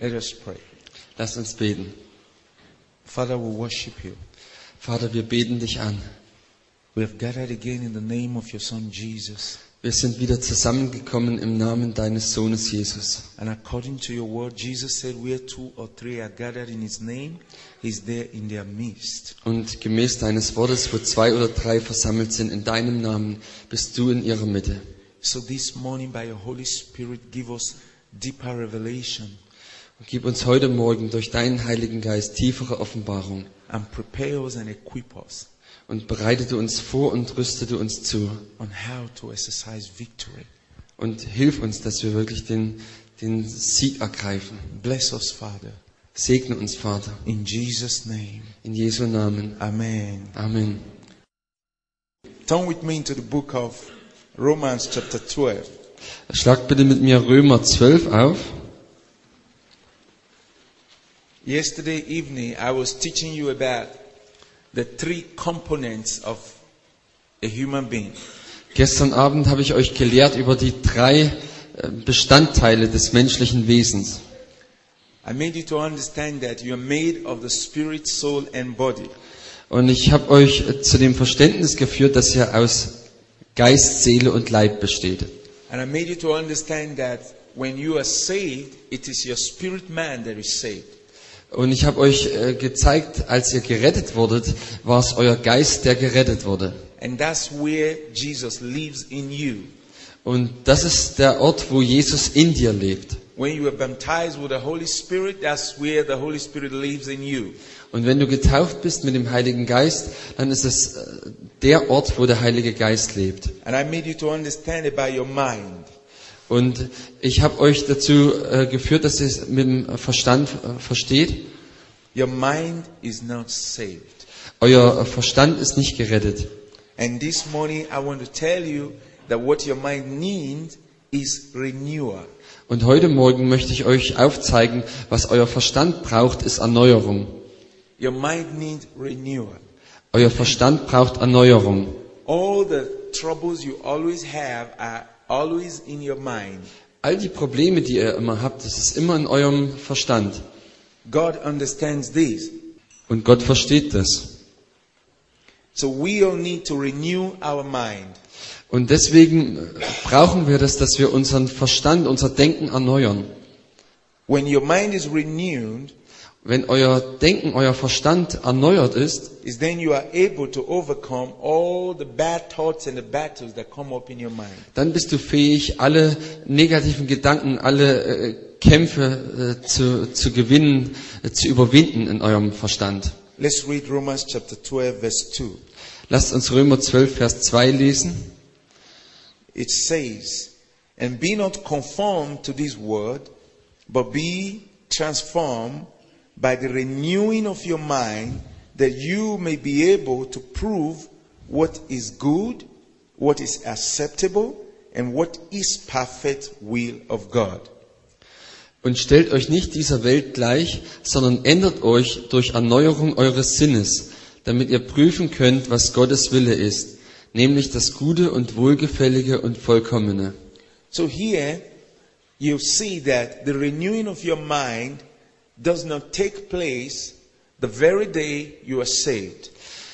Let us pray. Lass uns beten. Father, we worship you. Vater, wir beten dich an. We have gathered again in the name of your Son Jesus. Wir sind wieder zusammengekommen im Namen deines Sohnes Jesus. And according to your word, Jesus said, Where two or three are gathered in his name, he's there in their midst. Und gemäß deines Wortes, wo zwei oder drei versammelt sind in deinem Namen, bist du in ihrer Mitte. So this morning, by your Holy Spirit, give us deeper revelation Und gib uns heute Morgen durch deinen Heiligen Geist tiefere Offenbarung and prepare us and equip us und bereitete uns vor und rüstete uns zu on how to exercise victory. und hilf uns, dass wir wirklich den, den Sieg ergreifen. Bless us, Father. Segne uns, Vater, In Jesus' name. in Jesu Namen. Amen. Amen. Turn with me into the book of Romans, chapter 12. Schlag bitte mit mir Römer 12 auf. Yesterday evening, I was teaching you about the three components of a human being. Gestern Abend habe ich euch gelehrt über die drei äh, Bestandteile des menschlichen Wesens. I made you to understand that you are made of the spirit, soul, and body. Und ich habe euch äh, zu dem Verständnis geführt, dass ihr aus Geist, Seele und Leib besteht. And I made you to understand that when you are saved, it is your spirit man that is saved. Und ich habe euch äh, gezeigt, als ihr gerettet wurdet, war es euer Geist, der gerettet wurde. And that's where Jesus lives in you. Und das ist der Ort, wo Jesus in dir lebt. When you are baptized with the Holy Spirit, that's where the Holy Spirit lives in you. Und wenn du getauft bist mit dem Heiligen Geist, dann ist es äh, der Ort, wo der Heilige Geist lebt. And I made you to understand about your mind. Und ich habe euch dazu äh, geführt, dass ihr es mit dem Verstand äh, versteht. Your mind is not saved. Euer Verstand ist nicht gerettet. And this morning, I want to tell you that what your mind needs is renewal. Und heute Morgen möchte ich euch aufzeigen, was euer Verstand braucht, ist Erneuerung. Your mind needs renewal. Euer Verstand braucht Erneuerung. All the troubles you always have are always in your mind. All die Probleme, die ihr immer habt, das ist immer in eurem Verstand. God understands this. Und Gott versteht das. So we all need to renew our mind. Und deswegen äh, brauchen wir das, dass wir unseren Verstand, unser Denken erneuern. When your mind is renewed, Wenn euer Denken, euer Verstand erneuert ist, is then you are able to overcome all the bad thoughts and the battles that come up in your mind. dann bist du fähig, alle negativen Gedanken, alle äh, Kämpfe äh, zu, zu gewinnen, äh, zu überwinden in eurem Verstand. Let's read Romans chapter 12 verse 2. Lasst uns Römer 12, Vers 2 lesen. It says, And be not conformed to this world, but be transformed by the renewing of your mind, that you may be able to prove what is good, what is acceptable, and what is perfect will of God. Und stellt euch nicht dieser Welt gleich, sondern ändert euch durch Erneuerung eures Sinnes, damit ihr prüfen könnt, was Gottes Wille ist, nämlich das Gute und Wohlgefällige und Vollkommene. So here, you see that the renewing of your mind does not take place the very day you are saved.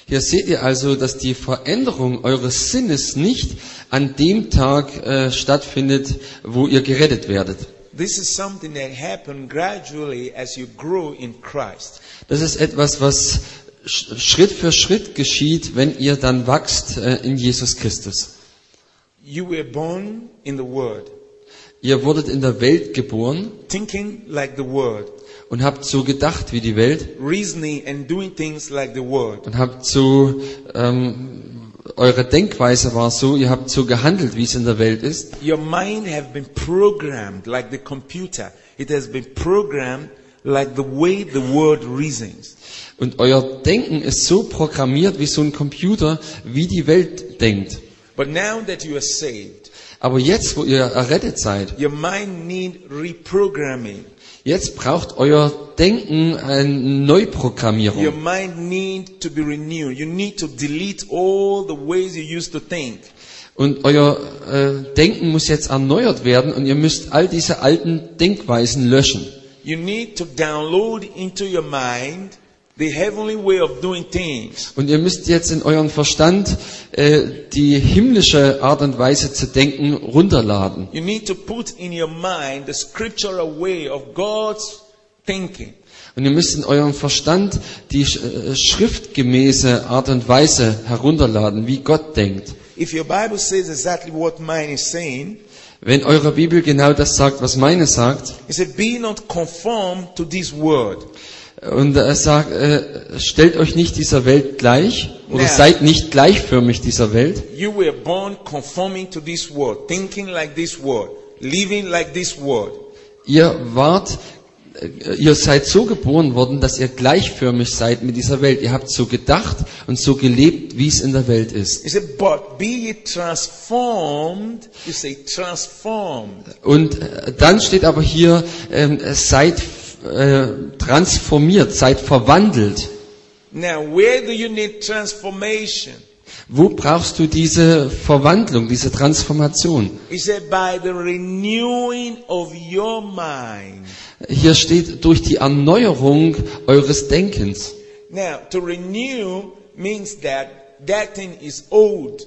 Hier seht ihr also, dass die Veränderung eures Sinnes nicht an dem Tag äh, stattfindet, wo ihr gerettet werdet. This is something that happens gradually as you grow in Christ. Das ist etwas, was sch- Schritt für Schritt geschieht, wenn ihr dann wachst äh, in Jesus Christus. You were born in the Word, Ihr wurdet in der Welt geboren thinking like the Word, und habt so gedacht wie die Welt like und habt so, ähm, eure Denkweise war so, ihr habt so gehandelt, wie es in der Welt ist. Your mind have been programmed like the computer. It has been programmed like the way the Word reasons. Und euer Denken ist so programmiert wie so ein Computer, wie die Welt denkt. But now that you are saved, Aber jetzt, wo ihr errettet seid, your mind need reprogramming. Jetzt braucht euer Denken eine Your Neuprogrammierung. mind need to be renewed. You need to delete all the ways you used to think. Und euer äh, Denken muss jetzt erneuert werden und ihr müsst all diese alten Denkweisen löschen. you need to download into your mind the heavenly way of doing things. Und ihr müsst jetzt in euren Verstand äh, die himmlische Art und Weise zu denken runterladen. You need to put in your mind the scriptural way of God's thinking. Und ihr müsst in eurem Verstand die äh, schriftgemäße Art und Weise herunterladen, wie Gott denkt. If your Bible says exactly what mine is saying, Wenn eure Bibel genau das sagt, was meine sagt, it said, Be not conformed to this world. Und er sagt, äh, stellt euch nicht dieser Welt gleich oder Ja. seid nicht gleichförmig dieser Welt. You were born conforming to this world, thinking like this world, living like this world. Ihr wart, äh, ihr seid so geboren worden, dass ihr gleichförmig seid mit dieser Welt. Ihr habt so gedacht und so gelebt, wie es in der Welt ist. Said, But be ye transformed. You say transformed. Und äh, dann steht aber hier, ähm, seid äh, transformiert, seid verwandelt. Now, where do you need transformation? Wo brauchst du diese Verwandlung, diese Transformation? He said, By the renewing of your mind. Hier steht durch die Erneuerung eures Denkens. Now, to renew means that that thing is old.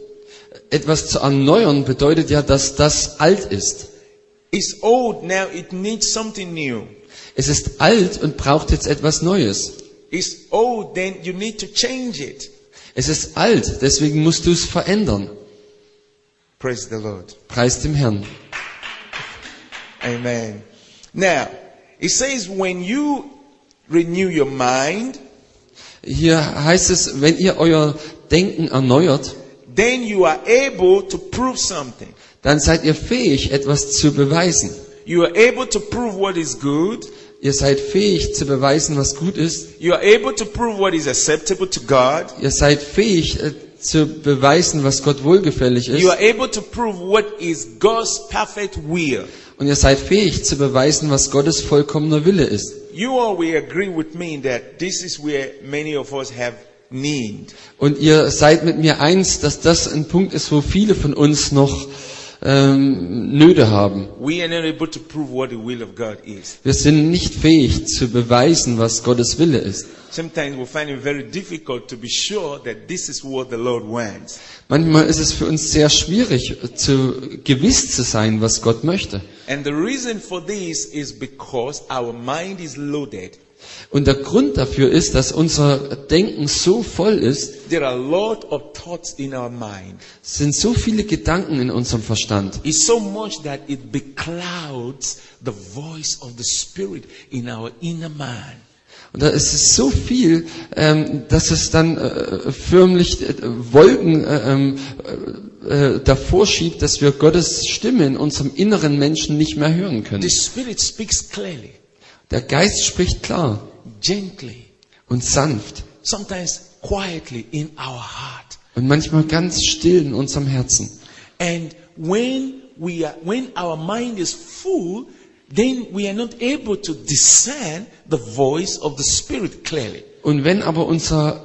Etwas zu erneuern bedeutet ja, dass das alt ist. It's old now, it needs something new. Es ist alt und braucht jetzt etwas Neues. It's old, then you need to change it. Es ist alt, deswegen musst du es verändern. Praise the Lord. Preis dem Herrn. Amen. Now, it says, when you renew your mind, Hier heißt es, wenn ihr euer Denken erneuert, then you are able to prove something. dann seid ihr fähig, etwas zu beweisen. You are able to prove what is good. Ihr seid fähig zu beweisen, was gut ist. You are able to prove what is acceptable to God. Ihr seid fähig äh, zu beweisen, was Gott wohlgefällig ist. You are able to prove what is God's perfect will. Und ihr seid fähig zu beweisen, was Gottes vollkommener Wille ist. You all will agree with me that this is where many of us have need. Und ihr seid mit mir eins, dass das ein Punkt ist, wo viele von uns noch ähm, Nöte haben. We are not able to prove what the will of God is. Wir sind nicht fähig zu beweisen, was Gottes Wille ist. Sometimes we find it very difficult to be sure that this is what the Lord wants. Manchmal ist es für uns sehr schwierig, zu gewiss zu sein, was Gott möchte. And the reason for this is because our mind is loaded. Und der Grund dafür ist, dass unser Denken so voll ist, There are a lot of thoughts in our mind. es sind so viele Gedanken in unserem Verstand. It's so much that it beclouds the voice of the Spirit in our inner man. Und da ist es so viel, ähm, dass es dann äh, förmlich äh, Wolken äh, ähm, äh, äh, davor schiebt, dass wir Gottes Stimme in unserem inneren Menschen nicht mehr hören The können. Spirit speaks clearly, Der Geist spricht klar gently, und sanft sometimes quietly in our heart. und manchmal ganz still in unserem Herzen. And when we are, when our mind is full, then we are not able to discern the voice of the Spirit clearly. Und wenn aber unser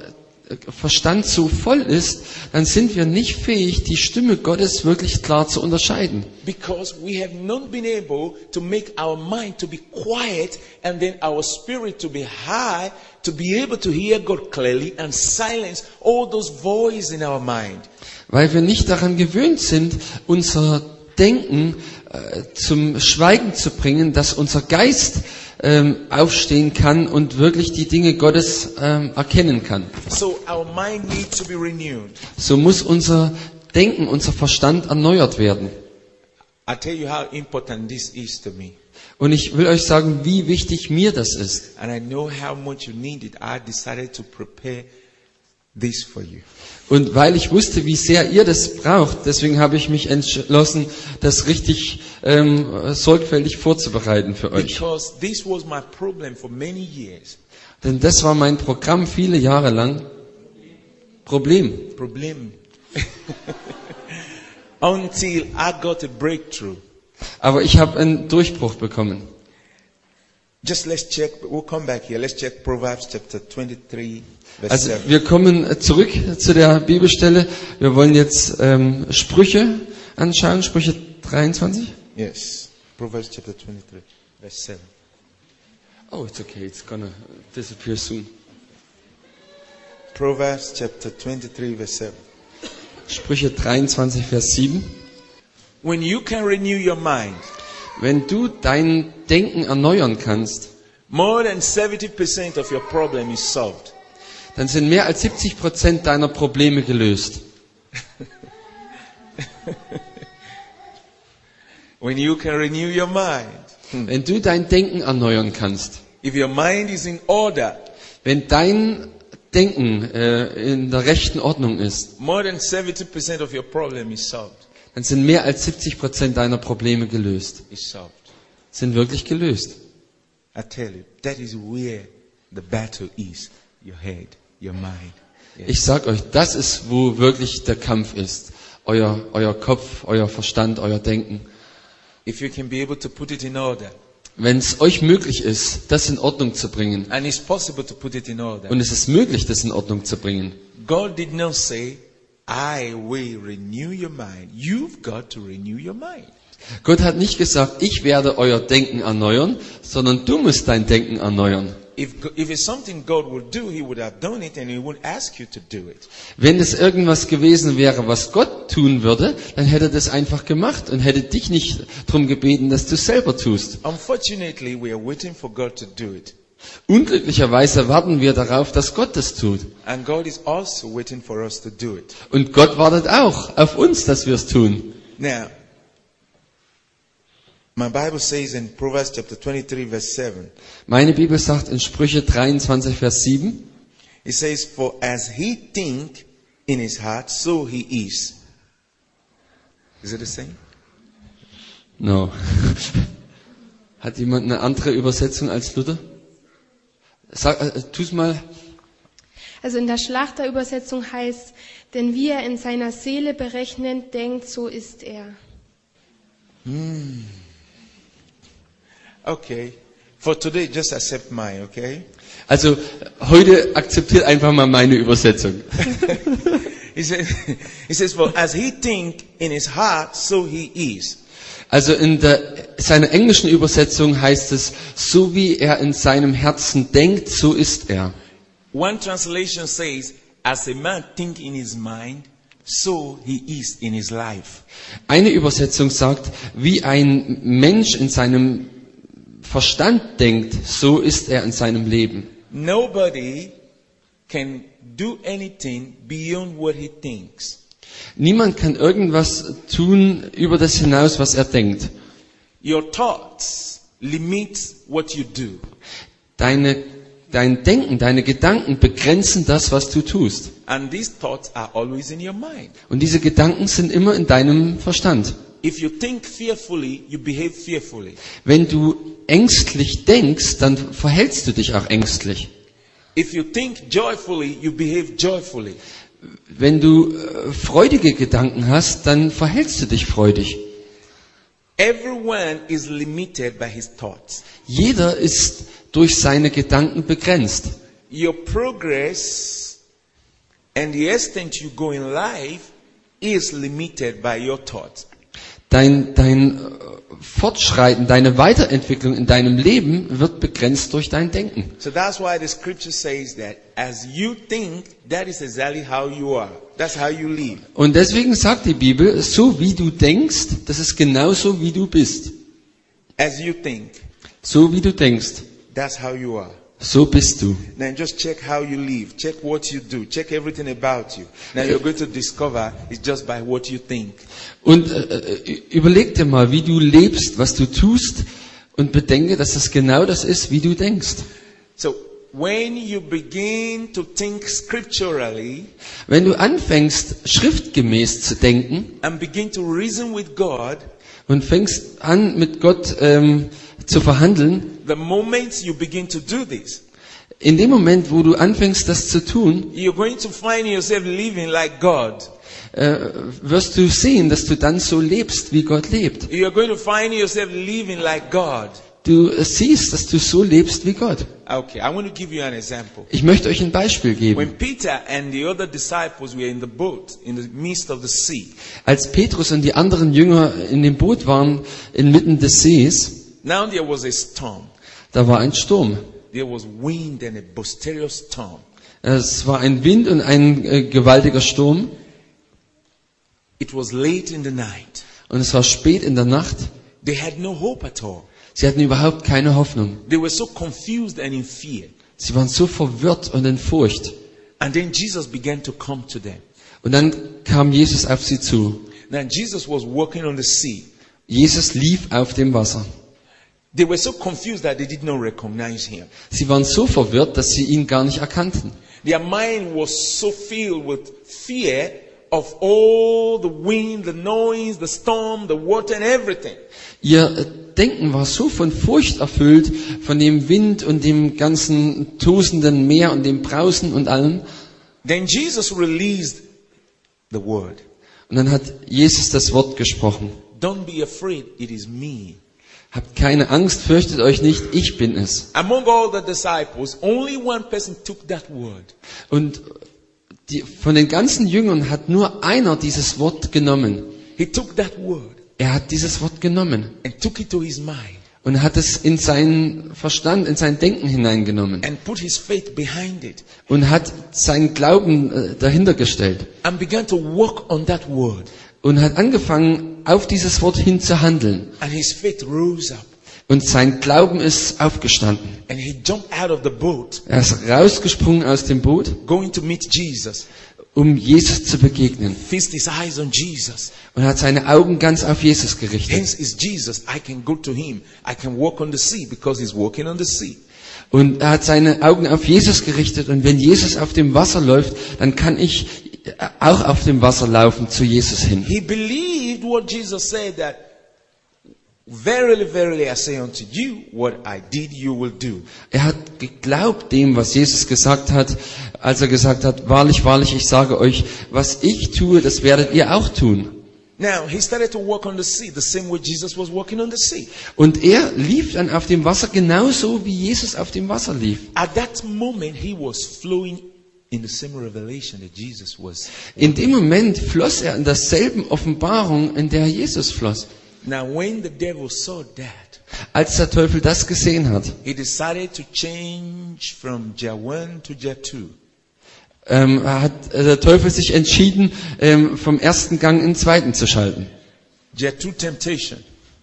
Verstand so voll ist, dann sind wir nicht fähig, die Stimme Gottes wirklich klar zu unterscheiden. Because we have not been able to make our mind to be quiet and then our spirit to be high to be able to hear God clearly and silence all those voices in our mind. Weil wir nicht daran gewöhnt sind, unser Denken äh, zum Schweigen zu bringen, dass unser Geist ähm, aufstehen kann und wirklich die Dinge Gottes ähm, erkennen kann. So our mind needs to be renewed. So muss unser Denken, unser Verstand erneuert werden. I tell you how important this is to me. Und ich will euch sagen, wie wichtig mir das ist. And I know how much you need it. I decided to prepare this for you. Und weil ich wusste, wie sehr ihr das braucht, deswegen habe ich mich entschlossen, das richtig ähm, sorgfältig vorzubereiten für euch. Because this was my problem for many years. Denn das war mein Programm viele Jahre lang. Problem. Problem. Until I got a breakthrough. Aber ich habe einen Durchbruch bekommen. Just let's check. We'll come back here. Let's check Proverbs chapter 23, verse Also 7. wir kommen zurück zu der Bibelstelle. Wir wollen jetzt ähm, Sprüche anschauen, Sprüche 23. Yes. Proverbs chapter 23, verse 7. Oh, it's okay. It's gonna disappear soon. Proverbs chapter 23, verse 7. Sprüche 23, Vers 7. When you can renew your mind, Wenn du dein Denken erneuern kannst, more than 70% of your problem is solved. dann sind mehr als 70 Prozent deiner Probleme gelöst. When you can renew your mind, Wenn du dein Denken erneuern kannst, if your mind is in order, wenn dein Denken äh, in der rechten Ordnung ist, more than 70% of your problem is solved. Dann sind mehr als 70 Prozent deiner Probleme gelöst. Sind wirklich gelöst. I tell you, that is where the battle is. Your head, your mind. Yeah. Ich sag euch, das ist, wo wirklich der Kampf ist. Euer, euer Kopf, euer Verstand, euer Denken. If you can be able to put it in order, Wenn es euch möglich ist, das in Ordnung zu bringen, and it's possible to put it in order, und es ist möglich, das in Ordnung zu bringen, God did not say, I will renew your mind. You've got to renew your mind. Gott hat nicht gesagt, ich werde euer Denken erneuern, sondern du musst dein Denken erneuern. Wenn es irgendwas gewesen wäre, was Gott tun würde, dann hätte er das einfach gemacht und hätte dich nicht darum gebeten, dass du es selber tust. Unfortunately, we are waiting for God to do it. Unglücklicherweise warten wir darauf, dass Gott das tut. And God is also waiting for us to do it. Und Gott wartet auch auf uns, dass wir es tun. Now, my Bible says in Proverbs chapter 23 verse 7, Meine Bibel sagt in Sprüche 23, Vers 7, it says, For as he think in his heart, so he is. Is it the same? no. Hat jemand eine andere Übersetzung als Luther? Sag, äh, tu's mal. Also in der Schlachterübersetzung heißt, denn wie er in seiner Seele berechnend denkt, so ist er. Okay. For today, just accept mine, okay? Also heute akzeptiert einfach mal meine Übersetzung. He says, he says, For as he think in his heart, so he is. Also in der, seiner englischen Übersetzung heißt es, so wie er in seinem Herzen denkt, so ist er. One translation says, As a man think in his mind, so he is in his life. Eine Übersetzung sagt, wie ein Mensch in seinem Verstand denkt, so ist er in seinem Leben. Nobody can do anything beyond what he thinks. Niemand kann irgendwas tun über das hinaus, was er denkt. Your thoughts limit what you do. Deine, dein Denken, deine Gedanken begrenzen das, was du tust. And these thoughts are always in your mind. Und diese Gedanken sind immer in deinem Verstand. If you think fearfully, you behave fearfully. Wenn du ängstlich denkst, dann verhältst du dich auch ängstlich. If you think joyfully, you behave joyfully. Wenn du äh, freudige Gedanken hast, dann verhältst du dich freudig. Everyone is limited by his thoughts. Jeder ist durch seine Gedanken begrenzt. Your progress and the extent you go in life is limited by your thoughts. Dein, dein äh, Fortschreiten, deine Weiterentwicklung in deinem Leben wird begrenzt durch dein Denken. So that's why the scripture says that as you think, that is exactly how you are. That's how you live. Und deswegen sagt die Bibel, so wie du denkst, das ist genauso wie du bist. As you think, So wie du denkst, that's how you are. So bist du. Then just check how you live. Check what you do. Check everything about you. Now you're going to discover it's just by what you think. Und äh, äh, überleg dir mal, wie du lebst, was du tust und bedenke, dass es genau das ist, wie du denkst. So when you begin to think scripturally Wenn du anfängst, schriftgemäß zu denken and begin to reason with God, und fängst an, mit Gott ähm, zu verhandeln, the moment you begin to do this, in dem Moment, wo du anfängst, das zu tun, you're going to find yourself living like God. äh, wirst du sehen, dass du dann so lebst, wie Gott lebt. You're going to find yourself living like God. Du äh, siehst, dass du so lebst wie Gott. Okay, I want to give you an example. Ich möchte euch ein Beispiel geben. When Peter and the other disciples were in the boat in the midst of the sea, Als Petrus und die anderen Jünger in dem Boot waren, inmitten des Sees, now there was a storm. Da war ein Sturm. There was wind and a boisterous storm. Es war ein Wind und ein äh, gewaltiger Sturm. It was late in the night. Und es war spät in der Nacht. They had no hope at all. Sie hatten überhaupt keine Hoffnung. They were so confused and in fear. Sie waren so verwirrt und in Furcht. And then Jesus began to come to them. Und dann kam Jesus auf sie zu. Now Jesus was walking on the sea. Jesus lief auf dem Wasser. They were so confused that they did not recognize him. Sie waren so verwirrt, dass sie ihn gar nicht erkannten. Their mind was so filled with fear of all the wind, the noise, the storm, the water and everything. Ihr Denken war so von Furcht erfüllt, von dem Wind und dem ganzen tosenden Meer und dem Brausen und allem. Then Jesus released the word. Und dann hat Jesus das Wort gesprochen. Don't be afraid, it is me. Habt keine Angst, fürchtet euch nicht, ich bin es. Among all the disciples, only one person took that word. Und die, von den ganzen Jüngern hat nur einer dieses Wort genommen. He took that word Er hat dieses Wort genommen and took it to his mind und hat es in seinen Verstand, in sein Denken hineingenommen and put his faith behind it und hat seinen Glauben äh, dahinter gestellt and began to walk on that word. und hat angefangen, auf dieses Wort hin zu handeln. And his faith rose up Und sein Glauben ist aufgestanden. and he jumped out of the boat Er ist rausgesprungen aus dem Boot, going to meet Jesus, um Jesus zu begegnen fixed his eyes on Jesus. und hat seine Augen ganz auf Jesus gerichtet. Hence is Jesus. I can go to him. I can walk on the sea because he's walking on the sea. Und er hat seine Augen auf Jesus gerichtet und wenn Jesus auf dem Wasser läuft, dann kann ich auch auf dem Wasser laufen zu Jesus hin. He believed what Jesus said that verily, verily I say unto you, what I did you will do. Er hat geglaubt dem, was Jesus gesagt hat, als er gesagt hat, wahrlich, wahrlich, ich sage euch, was ich tue, das werdet ihr auch tun. Now he started to walk on the sea the same way Jesus was walking on the sea. Und er lief dann auf dem Wasser genauso, wie Jesus auf dem Wasser lief. At that moment he was flowing in the same revelation that Jesus was. In dem Moment floss er in derselben Offenbarung, in der Jesus floss. Now when the devil saw that, Als der Teufel das gesehen hat, he decided to change from Jah 1 to Jah 2. ähm, hat äh, der Teufel sich entschieden, ähm, vom ersten Gang in den zweiten zu schalten. Jah 2 temptation.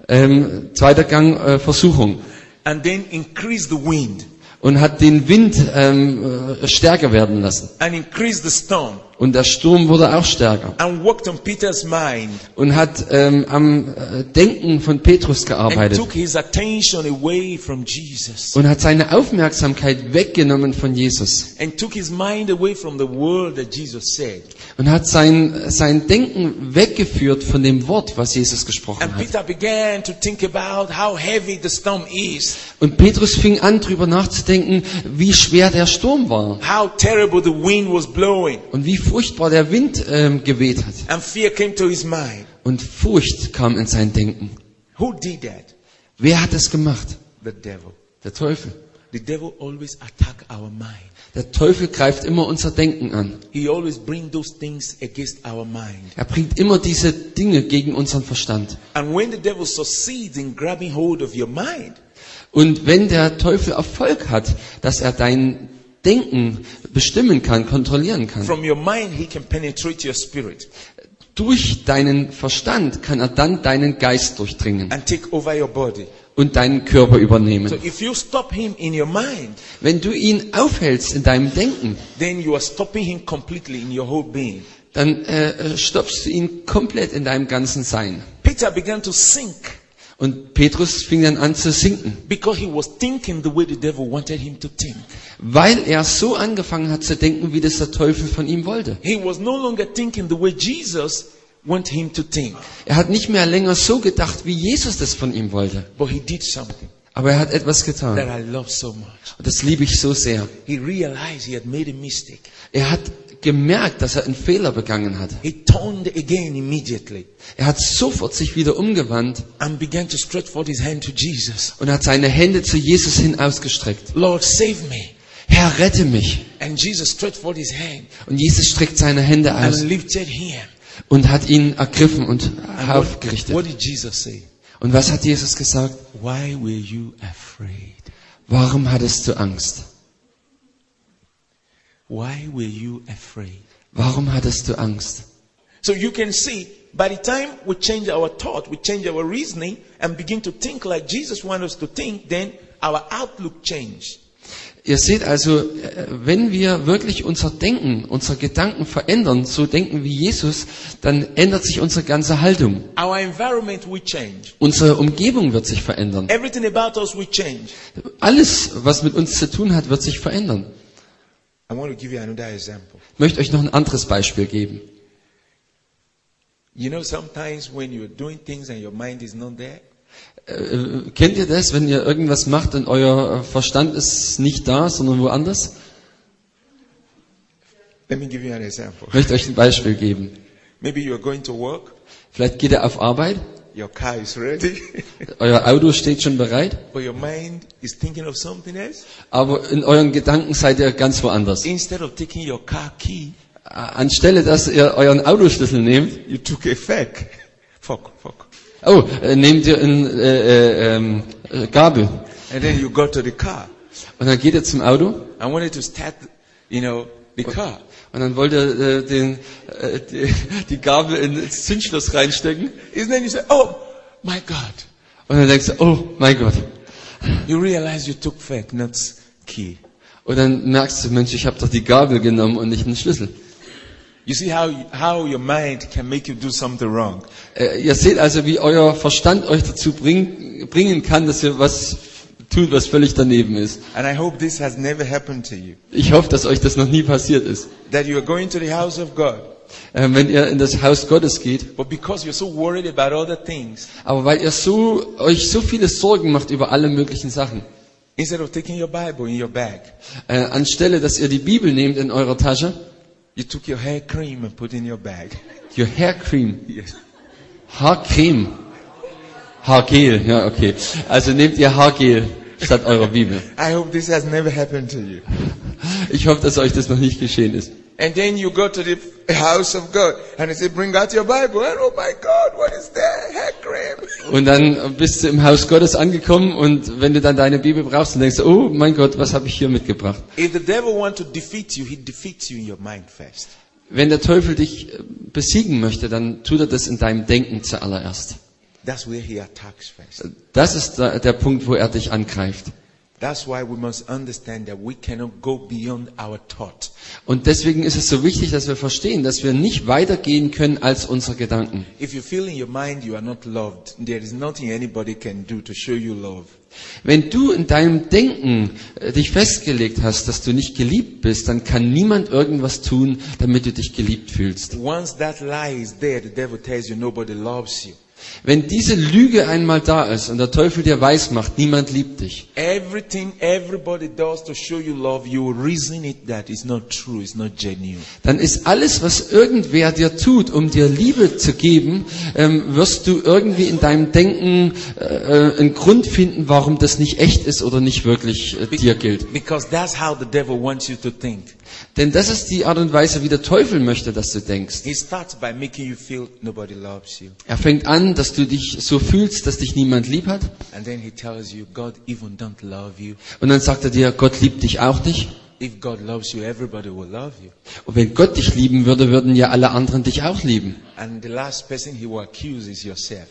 Ähm, zweiter Gang äh, Versuchung. And then increase the wind Und hat den Wind ähm, äh, stärker werden lassen. and increase the storm Und der Sturm wurde auch stärker. Und hat ähm, am äh, Denken von Petrus and gearbeitet. took his attention away from Jesus Und hat seine Aufmerksamkeit weggenommen von Jesus. and took his mind away from the word that Jesus said. Und hat sein, sein Denken weggeführt von dem Wort, was Jesus gesprochen hat. Peter began to think about how heavy the storm is, Und Petrus fing an, drüber nachzudenken, wie schwer der Sturm war. Und wie furchtbar der Wind ähm, geweht hat. And fear came to his mind. Und Furcht kam in sein Denken. Who did that? Wer hat es gemacht? The devil. Der Teufel. The devil always attack our mind. Der Teufel greift immer unser Denken an. He always bring those things against our mind. Er bringt immer diese Dinge gegen unseren Verstand. And when the devil succeeds in grabbing hold of your mind, Und wenn der Teufel Erfolg hat, dass er dein Denken bestimmen kann, kontrollieren kann, from your mind he can penetrate your spirit durch deinen Verstand kann er dann deinen Geist durchdringen and take over your body. und deinen Körper So übernehmen. if you stop him in your mind, Wenn du ihn aufhältst in deinem Denken, then you are stopping him completely in your whole being. dann äh, stoppst du ihn komplett in deinem ganzen Sein. Peter began to sink Und Petrus fing dann an zu sinken, because he was thinking the way the devil wanted him to think. weil er so angefangen hat zu denken, wie das der Teufel von ihm wollte. He was no longer thinking the way Jesus wanted him to think, Er hat nicht mehr länger so gedacht, wie Jesus das von ihm wollte. but he did something Aber er hat etwas that getan. I love so much. Und das liebe ich so sehr. He realized he had made a mistake. Er hat gemerkt, dass er einen Fehler begangen hat. He turned again immediately Er hat sofort sich wieder umgewandt and began to stretch forth his hand to Jesus. und hat seine Hände zu Jesus hin ausgestreckt. Lord, save me. Herr, rette mich. And Jesus stretched forth his hand Und Jesus streckt seine Hände and aus lifted him. und hat ihn ergriffen und And what, aufgerichtet. what did Jesus say? Und was hat Jesus gesagt? Why were you afraid? Warum hattest du Angst? Why were you afraid? Warum hattest du Angst? So you can see, by the time we change our thought, we change our reasoning, and begin to think like Jesus wants us to think, then our outlook change. Ihr seht also, äh, wenn wir wirklich unser Denken, unsere Gedanken verändern, so denken wie Jesus, dann ändert sich unsere ganze Haltung. Our environment will change. Unsere Umgebung wird sich verändern. Everything about us will change. Alles, was mit uns zu tun hat, wird sich verändern. Ich möchte euch noch ein anderes Beispiel geben. You know, sometimes when you're doing things and your mind is not there, Äh, kennt ihr das, wenn ihr irgendwas macht und euer Verstand ist nicht da, sondern woanders? let me give you an example. Ich möchte euch ein Beispiel geben. Maybe you're going to work, Vielleicht geht ihr auf Arbeit, your car is ready, euer Auto steht schon bereit, but your mind is thinking of something else. aber in euren Gedanken seid ihr ganz woanders. Instead of taking your car key, Anstelle, dass ihr euren Autoschlüssel nehmt, you took a fork. Fork, fork. oh, äh, nehmt ihr eine äh, äh, äh, Gabel And then you got to the car. und dann geht ihr zum Auto I wanted to start, you know, the car. Und dann wollt ihr äh, den, äh, die, die Gabel ins Zündschloss reinstecken And then you say, oh, my God. und dann denkst du, oh mein Gott. You realize you took fork, not key. Und dann merkst du, Mensch, ich habe doch die Gabel genommen und nicht den Schlüssel. You see how, how your mind can make you do something wrong. Äh, ihr seht also, wie euer Verstand euch dazu bring, bringen kann, dass ihr was tut, was völlig daneben ist. And I hope this has never happened to you. Ich hoffe, dass euch das noch nie passiert ist. That you are going to the house of God. Äh, wenn ihr in das Haus Gottes geht, so things, aber weil ihr so, euch so viele Sorgen macht über alle möglichen Sachen, bag, äh, anstelle, dass ihr die Bibel nehmt in eurer Tasche, you took your hair cream and put in your bag. your hair cream, Yes. Haarcreme, Haargel, ja okay. Also nehmt ihr Haargel statt eurer Bibel. I hope this has never happened to you. Ich hoffe, dass euch das noch nicht geschehen ist. And then you go to the house of God and they say, bring out your Bible. And oh my God, what is cream. Und dann bist du im Haus Gottes angekommen und wenn du dann deine Bibel brauchst, dann denkst du, oh mein Gott, was habe ich hier mitgebracht? If the devil wants to defeat you, he defeats you in your mind first. Wenn der Teufel dich besiegen möchte, dann tut er das in deinem Denken zuallererst. That's where he attacks first. Das ist der, Punkt, wo er dich angreift. That's why we must understand that we cannot go beyond our thought. Und deswegen ist es so wichtig, dass wir verstehen, dass wir nicht weitergehen können als unsere Gedanken. If you feel in your mind you are not loved, there is nothing anybody can do to show you love. Wenn du in deinem Denken äh, dich festgelegt hast, dass du nicht geliebt bist, dann kann niemand irgendwas tun, damit du dich geliebt fühlst. Once that lie is there, the devil tells you nobody loves you. Wenn diese Lüge einmal da ist und der Teufel dir weiß macht, niemand liebt dich, Everything everybody does to show you love, you reason it that it's not true, it's not genuine. dann ist alles, was irgendwer dir tut, um dir Liebe zu geben, ähm, wirst du irgendwie in deinem Denken äh, äh, einen Grund finden, warum das nicht echt ist oder nicht wirklich äh, dir gilt. Because that's how the devil wants you to think. Denn das ist die Art und Weise, wie der Teufel möchte, dass du denkst. He starts by making you feel nobody loves you. Er fängt an, dass du dich so fühlst, dass dich niemand lieb hat. And then he tells you, God even don't love you. Und dann sagt er dir, Gott liebt dich auch nicht. If God loves you, everybody will love you. Und wenn Gott dich lieben würde, würden ja alle anderen dich auch lieben. And the last person he will accuse is yourself.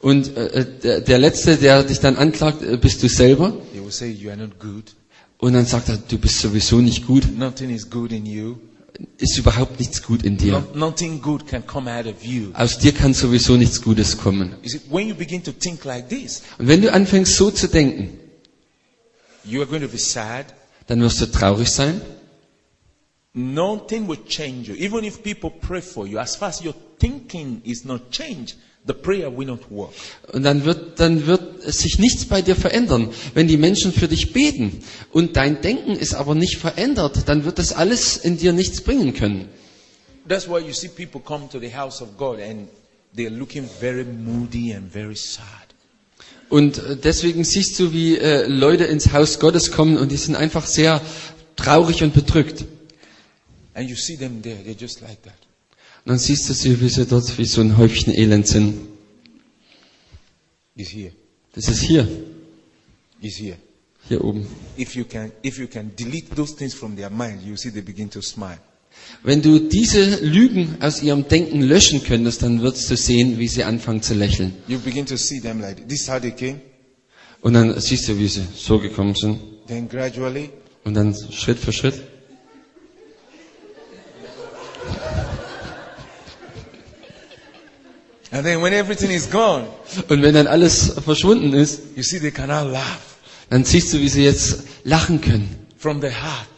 Und äh, der, der Letzte, der dich dann anklagt, äh, bist du selber. Say. Und dann sagt er, du bist sowieso nicht gut. Nothing is good in you. Ist überhaupt nichts gut in dir. Aus dir kann sowieso nichts Gutes kommen. Und wenn du anfängst so zu denken, dann wirst du traurig sein. Nothing will change you. Even if people pray for you, as far as your thinking is not changed, the prayer will not work. Und dann wird, dann wird sich nichts bei dir verändern. Wenn die Menschen für dich beten und dein Denken ist aber nicht verändert, dann wird das alles in dir nichts bringen können. That's why you see people come to the house of God and they're looking very moody and very sad. Und äh, deswegen siehst du, wie äh, Leute ins Haus Gottes kommen und die sind einfach sehr traurig und bedrückt. And you see them there, they're just like that. Dann siehst du sie, wie sie dort wie so ein Häufchen Elend sind. He's here. Das ist hier, He's here. Hier oben. If you can, if you can delete those things from their mind, you see they begin to smile. Wenn du diese Lügen aus ihrem Denken löschen könntest, dann würdest du sehen, wie sie anfangen zu lächeln. You begin to see them like this is how they came. Und dann siehst du, wie sie so gekommen sind. Then gradually, Und dann Schritt für Schritt. And then when everything is gone, Und wenn dann alles verschwunden ist, you see they can now laugh dann siehst du, wie sie jetzt lachen können. from the heart.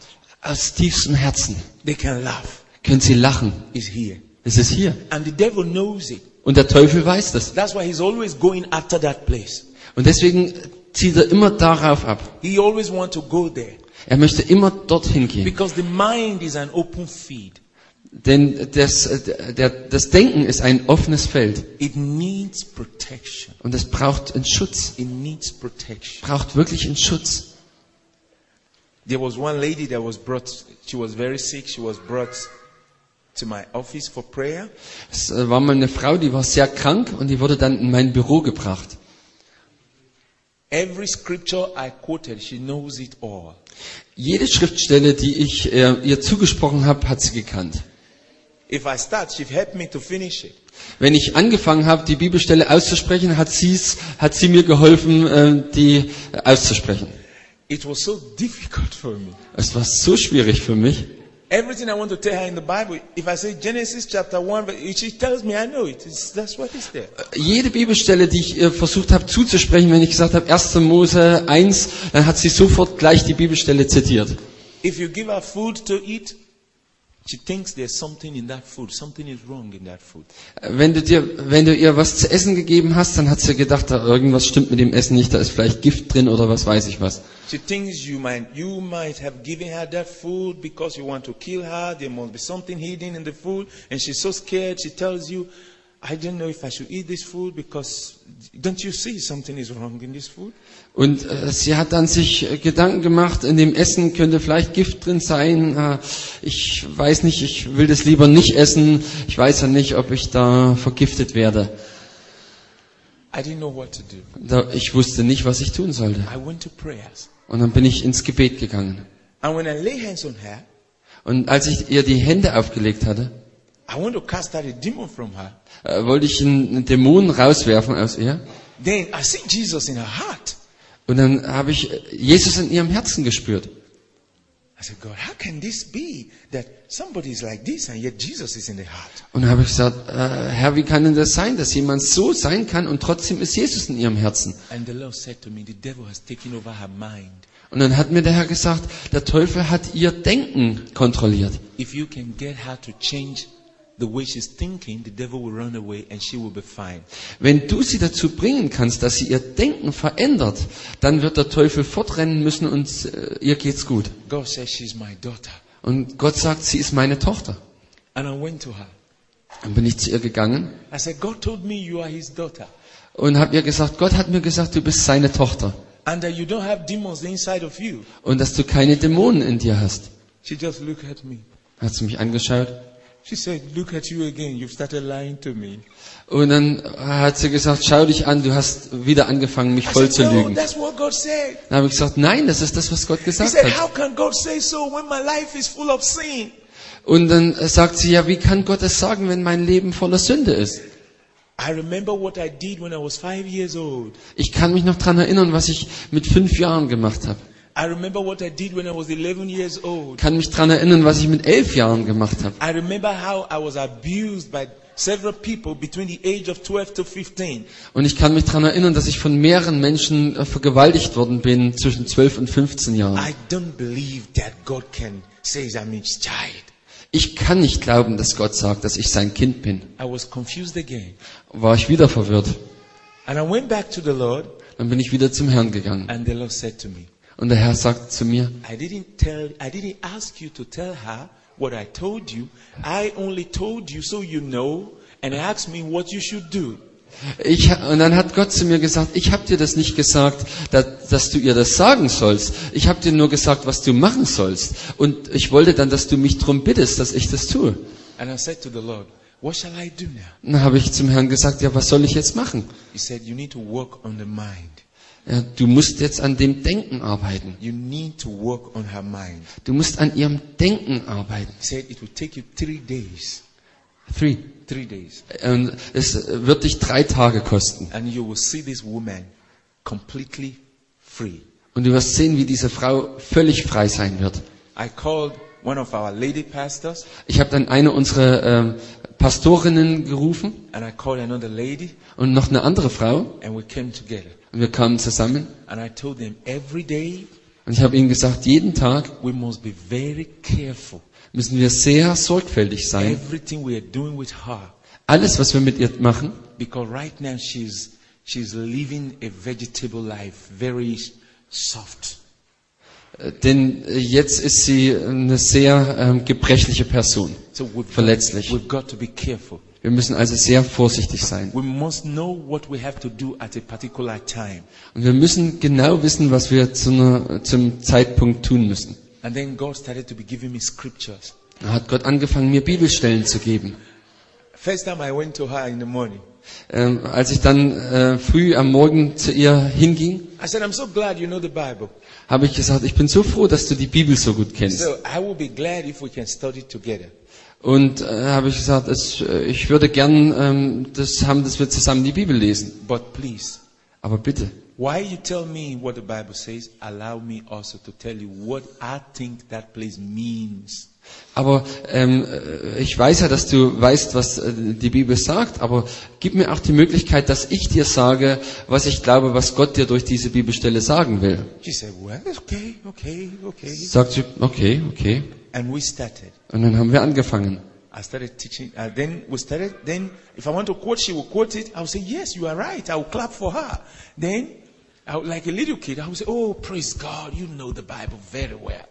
Aus tiefstem Herzen They can laugh. können sie lachen. Is here, Es ist hier. and the devil knows it. Und der Teufel weiß das. That's why he's always going after that place. Und deswegen zieht er immer darauf ab. He always wants to go there Er möchte immer dorthin gehen. because the mind is an open field. Denn das, der, das Denken ist ein offenes Feld. It needs protection. Und es braucht einen Schutz. It needs protection. Braucht wirklich einen Schutz. There was one lady that was brought, she was very sick, she was brought to my office for prayer. Es äh, war mal eine Frau, die war sehr krank und die wurde dann in mein Büro gebracht. Every scripture I quoted, she knows it all. Jede Schriftstelle, die ich äh, ihr zugesprochen habe, hat sie gekannt. Wenn ich angefangen habe, die Bibelstelle auszusprechen, hat, sie's, hat sie mir geholfen, äh, die auszusprechen. It was so difficult for me. Es war so schwierig für mich. Everything I want to tell her in the Bible, if I say Genesis chapter 1, but she tells me I know it. It's, that's what is there. Jede Bibelstelle, die ich ihr versucht habe zuzusprechen, wenn ich gesagt habe 1. Mose 1, dann hat sie sofort gleich die Bibelstelle zitiert. If you give her food to eat, Wenn du, dir, wenn du ihr was zu essen gegeben hast, dann hat sie gedacht, da irgendwas stimmt mit dem Essen nicht, da ist vielleicht Gift drin oder was weiß ich was. She thinks you might, you might have given her that food because you want to kill her. There must be something hidden in the food. And she's so scared. She tells you, I don't know if I should eat this food because don't you see something is wrong in this food? Und äh, sie hat dann sich äh, Gedanken gemacht, in dem Essen könnte vielleicht Gift drin sein. Äh, ich weiß nicht, ich will das lieber nicht essen. Ich weiß ja nicht, ob ich da vergiftet werde. I didn't know what to do. Da, ich wusste nicht, was ich tun sollte. I went to prayers. Und dann bin ich ins Gebet gegangen. And when I lay hands on her, Und als ich ihr die Hände aufgelegt hatte, I want to cast out a demon from her. äh, wollte ich einen Dämon rauswerfen aus ihr. Then I see Jesus in her heart. Und dann habe ich äh, Jesus in ihrem Herzen gespürt. I said, God, how can this be that somebody is like this and yet Jesus is in the heart? Und dann habe ich gesagt, äh, Herr, wie kann denn das sein, dass jemand so sein kann und trotzdem ist Jesus in ihrem Herzen? And the Lord said to me, the devil has taken over her mind. Und dann hat mir der Herr gesagt, der Teufel hat ihr Denken kontrolliert. If you can get her to change the way she's thinking, the devil will run away and she will be fine. Wenn du sie dazu bringen kannst, dass sie ihr Denken verändert, dann wird der Teufel fortrennen müssen und äh, ihr geht's gut. God says she's my daughter. Und Gott sagt, sie ist meine Tochter. And I went to her. Dann bin ich zu ihr gegangen I said, God told me you are his daughter. und habe ihr gesagt, Gott hat mir gesagt, du bist seine Tochter And that you don't have demons inside of you. und dass du keine Dämonen in dir hast. She just looked at me. Hat sie mich angeschaut She said, look at you again. You've started lying to me. und dann hat sie gesagt, schau dich an, du hast wieder angefangen, mich voll zu lügen. that's what God said. Dann habe ich gesagt, nein, das ist das, was Gott gesagt said, hat. how can God say so when my life is full of sin? Und dann sagt sie, ja, wie kann Gott das sagen, wenn mein Leben voller Sünde ist? I remember what I did when I was five years old. Ich kann mich noch dran erinnern, was ich mit fünf Jahren gemacht habe. I remember what I did when I was 11 years old. Kann mich dran erinnern, was ich mit elf Jahren gemacht habe. I remember how I was abused by several people between the age of 12 to 15. Und ich kann mich dran erinnern, dass ich von mehreren Menschen äh, vergewaltigt worden bin zwischen 12 und 15 Jahren. I don't believe that God can say I'm his child. Ich kann nicht glauben, dass Gott sagt, dass ich sein Kind bin. I was confused again. War ich wieder verwirrt. And I went back to the Lord Dann bin ich wieder zum Herrn gegangen. And the Lord said to me, Und der Herr sagt zu mir, I didn't tell, I didn't ask you to tell her what I told you. I only told you so you know and asked me what you should do. ich, und dann hat Gott zu mir gesagt, ich habe dir das nicht gesagt, dass, dass du ihr das sagen sollst. Ich habe dir nur gesagt, was du machen sollst. Und ich wollte dann, dass du mich darum bittest, dass ich das tue. And I said to the Lord, what shall I do now? Dann habe ich zum Herrn gesagt, ja, was soll ich jetzt machen? He said, du musst jetzt an dem Denken arbeiten. You need to work on her mind. Du musst an ihrem Denken arbeiten. Three days. Three. Days. Und es wird dich drei Tage kosten. And you will see this woman completely free. Und du wirst sehen, wie diese Frau völlig frei sein wird. I called one of our lady pastors Ich habe dann eine unserer ähm, Pastorinnen gerufen and I called another lady und noch eine andere Frau. and we came together. Und wir kamen zusammen. And I told them every day Und ich habe ihnen gesagt, jeden Tag we must be very careful. müssen wir sehr sorgfältig sein. Everything we are doing with her. Alles, was wir mit ihr machen, Because right now she's, she's living a vegetable life, very soft. Äh, denn äh, jetzt ist sie eine sehr ähm, gebrechliche Person. So we've got, Verletzlich. Wir müssen also sehr vorsichtig sein. We must know what we have to do at a particular time. Und wir müssen genau wissen, was wir zu einer, zum Zeitpunkt tun müssen. And then God started to be giving me scriptures. Da hat Gott angefangen, mir Bibelstellen zu geben. First time I went to her in the morning, Ähm, als ich dann äh, früh am Morgen zu ihr hinging, I said, I'm so glad you know the Bible. habe ich gesagt, ich bin so froh, dass du die Bibel so gut kennst. So I will be glad if we can study together. Und äh, habe ich gesagt, es, äh, ich würde gern ähm, das haben, dass wir zusammen die Bibel lesen. But please, Aber bitte, while you tell me what the Bible says, allow me also to tell you what I think that place means. Aber ähm, äh, ich weiß ja, dass du weißt, was äh, die Bibel sagt, aber gib mir auch die Möglichkeit, dass ich dir sage, was ich glaube, was Gott dir durch diese Bibelstelle sagen will. Said, well, okay, okay, okay. Sagt sie, okay, okay. And we started. Und dann haben wir angefangen. I started teaching. Uh, then we started. Then, if I want to quote, she will quote it. I will say, "Yes, you are right." I will clap for her. Then, I would, like a little kid, I will say, "Oh, praise God! You know the Bible very well."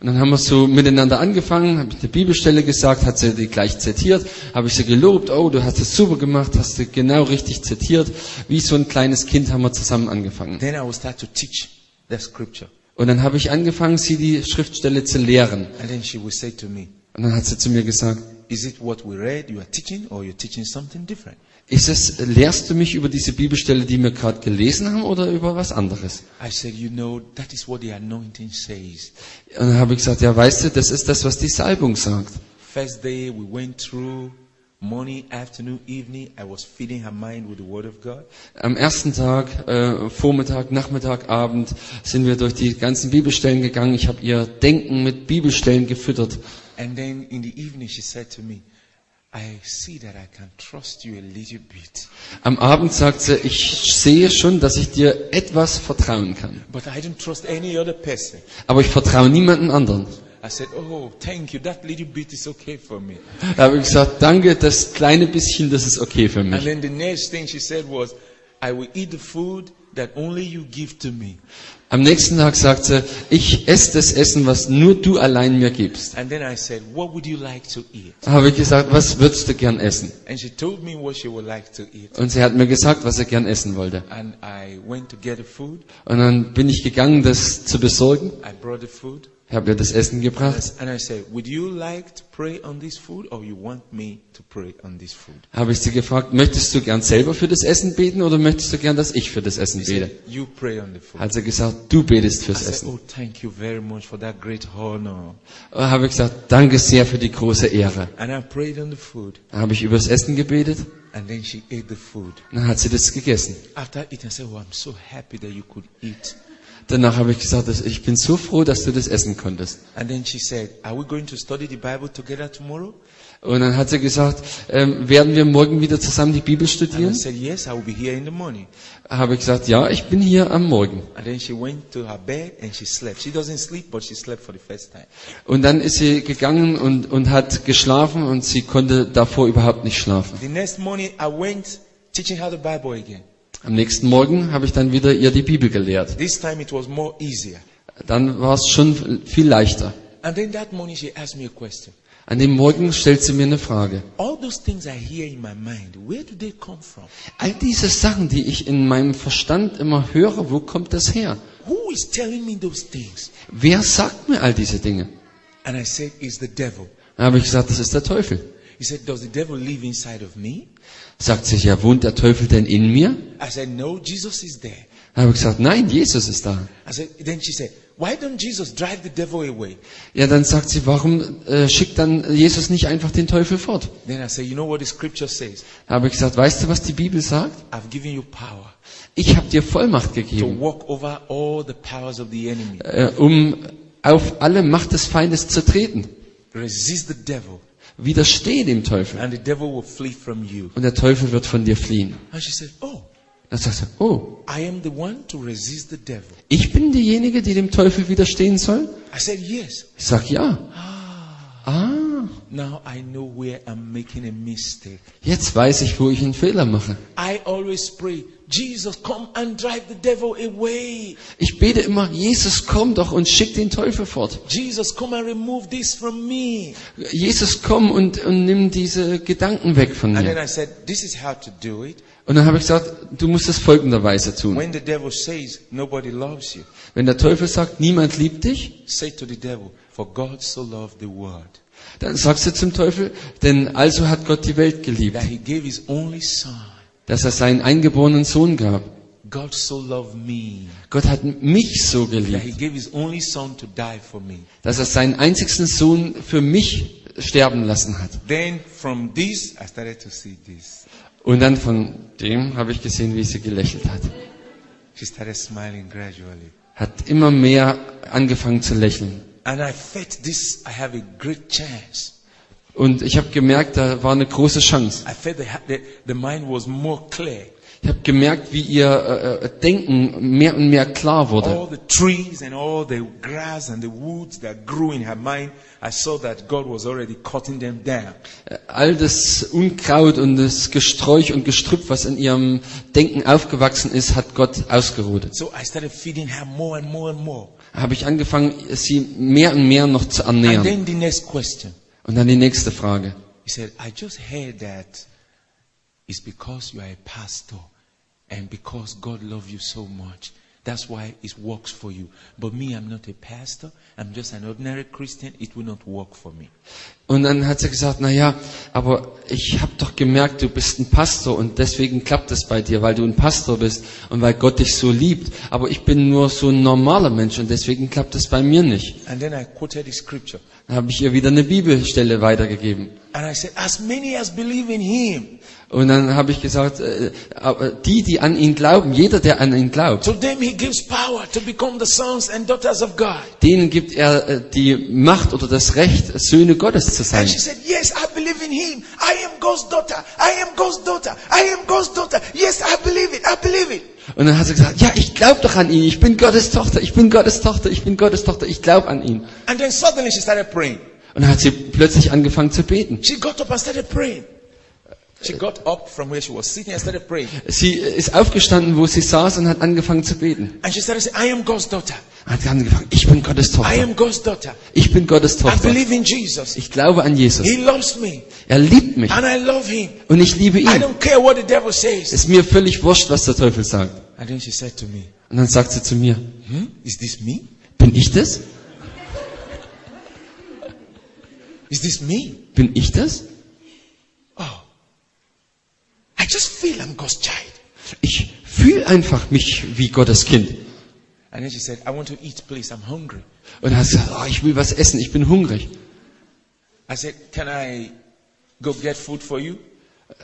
Und dann haben wir so miteinander angefangen, habe ich eine Bibelstelle gesagt, hat sie die gleich zitiert, habe ich sie gelobt, oh, du hast es super gemacht, hast du genau richtig zitiert. Wie so ein kleines Kind haben wir zusammen angefangen. Then I will start to teach the scripture, Und dann habe ich angefangen, sie die Schriftstelle zu lehren. and then she will say to me, Und dann hat sie zu mir gesagt, "Is it what we read you are teaching, or you're teaching something different?" Ist es, lehrst du mich über diese Bibelstelle, die wir gerade gelesen haben, oder über was anderes? I said, "You know, that is what the anointing says." Und dann habe ich gesagt, ja, weißt du, das ist das, was die Salbung sagt. First day we went through morning, afternoon, evening. I was feeding her mind with the Word of God. Am ersten Tag, äh, Vormittag, Nachmittag, Abend sind wir durch die ganzen Bibelstellen gegangen. Ich habe ihr Denken mit Bibelstellen gefüttert. And then in the evening, she said to me, Am Abend sagt sie, ich sehe schon, dass ich dir etwas vertrauen kann. but I don't trust any other person. Aber ich vertraue niemandem anderen. I said, Oh, thank you. That little bit is okay for me. Da habe ich gesagt, danke, das kleine bisschen, das ist okay für And mich. then the next thing she said was, I will eat the food that only you give to me. Am nächsten Tag sagt sie, ich esse das Essen, was nur du allein mir gibst. And then I said, What would you like to eat? Habe ich gesagt, was würdest du gern essen? And she told me what she would like to eat. Und sie hat mir gesagt, was sie gern essen wollte. And I went to get the food. Und dann bin ich gegangen, das zu besorgen. I brought the food. Ich habe ihr das Essen gebracht. Habe ich sie gefragt, möchtest du gern selber für das Essen beten oder möchtest du gern, dass ich für das Essen bete? Hat sie gesagt, du betest fürs Essen. Oh, thank you very much for that great honor. Da habe ich gesagt, danke sehr für die große Ehre. And I prayed on the food. Dann habe ich über das Essen gebetet And then she ate the food. dann hat sie das gegessen. After eating, I said, Oh, I'm so happy that you could eat. Danach habe ich gesagt, ich bin so froh, dass du das essen konntest. And then she said, Are we going to study the Bible together tomorrow? Und dann hat sie gesagt, ähm, werden wir morgen wieder zusammen die Bibel studieren? said, Yes. Habe ich gesagt, ja, ich bin hier am Morgen. She went to her bed and she slept. She doesn't sleep, but she slept for the first time. Und dann ist sie gegangen und, und hat geschlafen und sie konnte davor überhaupt nicht schlafen. The next morning, I went teaching her the Bible again. Am nächsten Morgen habe ich dann wieder ihr die Bibel gelehrt. This time it was more easier. Dann war es schon viel leichter. And then that morning she asked me a question. An dem Morgen stellt sie mir eine Frage. All those things I hear in my mind, where do they come from? All diese Sachen, die ich in meinem Verstand immer höre, wo kommt das her? Who is telling me those things? Wer sagt mir all diese Dinge? And I said, It's the devil. Dann habe ich gesagt, das ist der Teufel. He said, Does the devil live inside of me? Sagt sich, ja, wohnt der Teufel denn in mir? I said, No, Jesus is there. Dann habe ich gesagt, nein, Jesus ist da. I said, then she said, why don't Jesus drive the devil away? Ja, dann sagt sie, warum äh, schickt dann Jesus nicht einfach den Teufel fort? Then I said, you know what the scripture says? Da habe ich gesagt, weißt du, was die Bibel sagt? I've given you power Ich habe dir Vollmacht to gegeben, walk over all the powers of the enemy. äh, um auf alle Macht des Feindes zu treten. Resist the devil Widerstehe dem Teufel and the devil will flee from you. und der Teufel wird von dir fliehen. And she said, oh, Dann sagt er, oh, I am the one to resist the devil. ich bin diejenige, die dem Teufel widerstehen soll? I said, yes. Ich sag ja. Ah, Now I know where I'm making a mistake. jetzt weiß ich, wo ich einen Fehler mache. I always pray, Jesus, come and drive the devil away. Ich bete immer, Jesus, komm doch und schick den Teufel fort. Jesus, come and remove this from me. Jesus, komm und, und nimm diese Gedanken weg von And then mir. I said, this is how to do it. Und dann habe ich gesagt, du musst es folgenderweise tun. When the devil says nobody loves you, Wenn der Teufel sagt, niemand liebt dich, say to the devil, for God so loved the world dann sagst du zum Teufel, denn also hat Gott die Welt geliebt, that he gave his only son. Dass er seinen eingeborenen Sohn gab. God so loved me Gott hat mich so that he geliebt, gave his only son to die for me. dass er seinen einzigsten Sohn für mich sterben lassen hat. Then from this, I started to see this. Und dann von dem habe ich gesehen, wie sie gelächelt hat. She started smiling gradually. Hat immer mehr angefangen zu lächeln. And I felt this, I have a great chance. Und ich habe gemerkt, da war eine große Chance. I felt the, the, the mind was more clear. Ich habe gemerkt, wie ihr äh, äh, Denken mehr und mehr klar wurde. All the trees and all the grass and the woods that grew in her mind, I saw that God was already cutting them down. Äh, All das Unkraut und das Gesträuch und Gestrüpp, was in ihrem Denken aufgewachsen ist, hat Gott ausgerodet. So I started feeding her more and more and more. Habe ich angefangen, sie mehr und mehr noch zu And ernähren. then the next question. Und dann die nächste Frage. He said, I just heard that it's because you are a pastor and because God loves you so much. That's why it works for you. But me, I'm not a pastor. I'm just an ordinary Christian. It will not work for me. Und dann hat sie gesagt, na ja, aber ich habe doch gemerkt, du bist ein Pastor und deswegen klappt es bei dir, weil du ein Pastor bist und weil Gott dich so liebt. Aber ich bin nur so ein normaler Mensch und deswegen klappt es bei mir nicht. And then I quoted the scripture. Dann habe ich ihr wieder eine Bibelstelle weitergegeben. And I said, as many as believe in him, Und dann habe ich gesagt, äh, die, die an ihn glauben, jeder, der an ihn glaubt, to them he gives power to become the sons and daughters of God. denen gibt er äh, die Macht oder das Recht, Söhne Gottes zu sein. And she said, yes, I believe in him. I am God's daughter. I am God's daughter. I am God's daughter. Yes, I believe it. I believe it. Und dann hat sie gesagt, ja, ich glaube doch an ihn, ich bin Gottes Tochter, ich bin Gottes Tochter, ich bin Gottes Tochter, ich glaube an ihn. And then suddenly she started praying. Und dann hat sie plötzlich angefangen zu beten. She got up and started praying. Sie ist aufgestanden, wo sie saß und hat angefangen zu beten. And she started saying, I am God's daughter. Hat angefangen, ich bin Gottes I Tochter. am God's daughter. Ich bin Gottes I Tochter. believe in Jesus. Ich glaube an Jesus. He loves me. Er liebt mich And I love him. und ich liebe I ihn. don't care what the devil says. Ist mir völlig wurscht, was der Teufel sagt. And then she said to me, Und dann sagt sie zu mir, hmm? Is this me? bin ich das? Is this me? Bin ich das? I just feel I'm God's child. Ich fühle einfach mich wie Gottes Kind. And then she said, I want to eat, please. I'm hungry. Und hat sie gesagt, oh, ich will was essen, ich bin hungrig. I said, Can I go get food for you?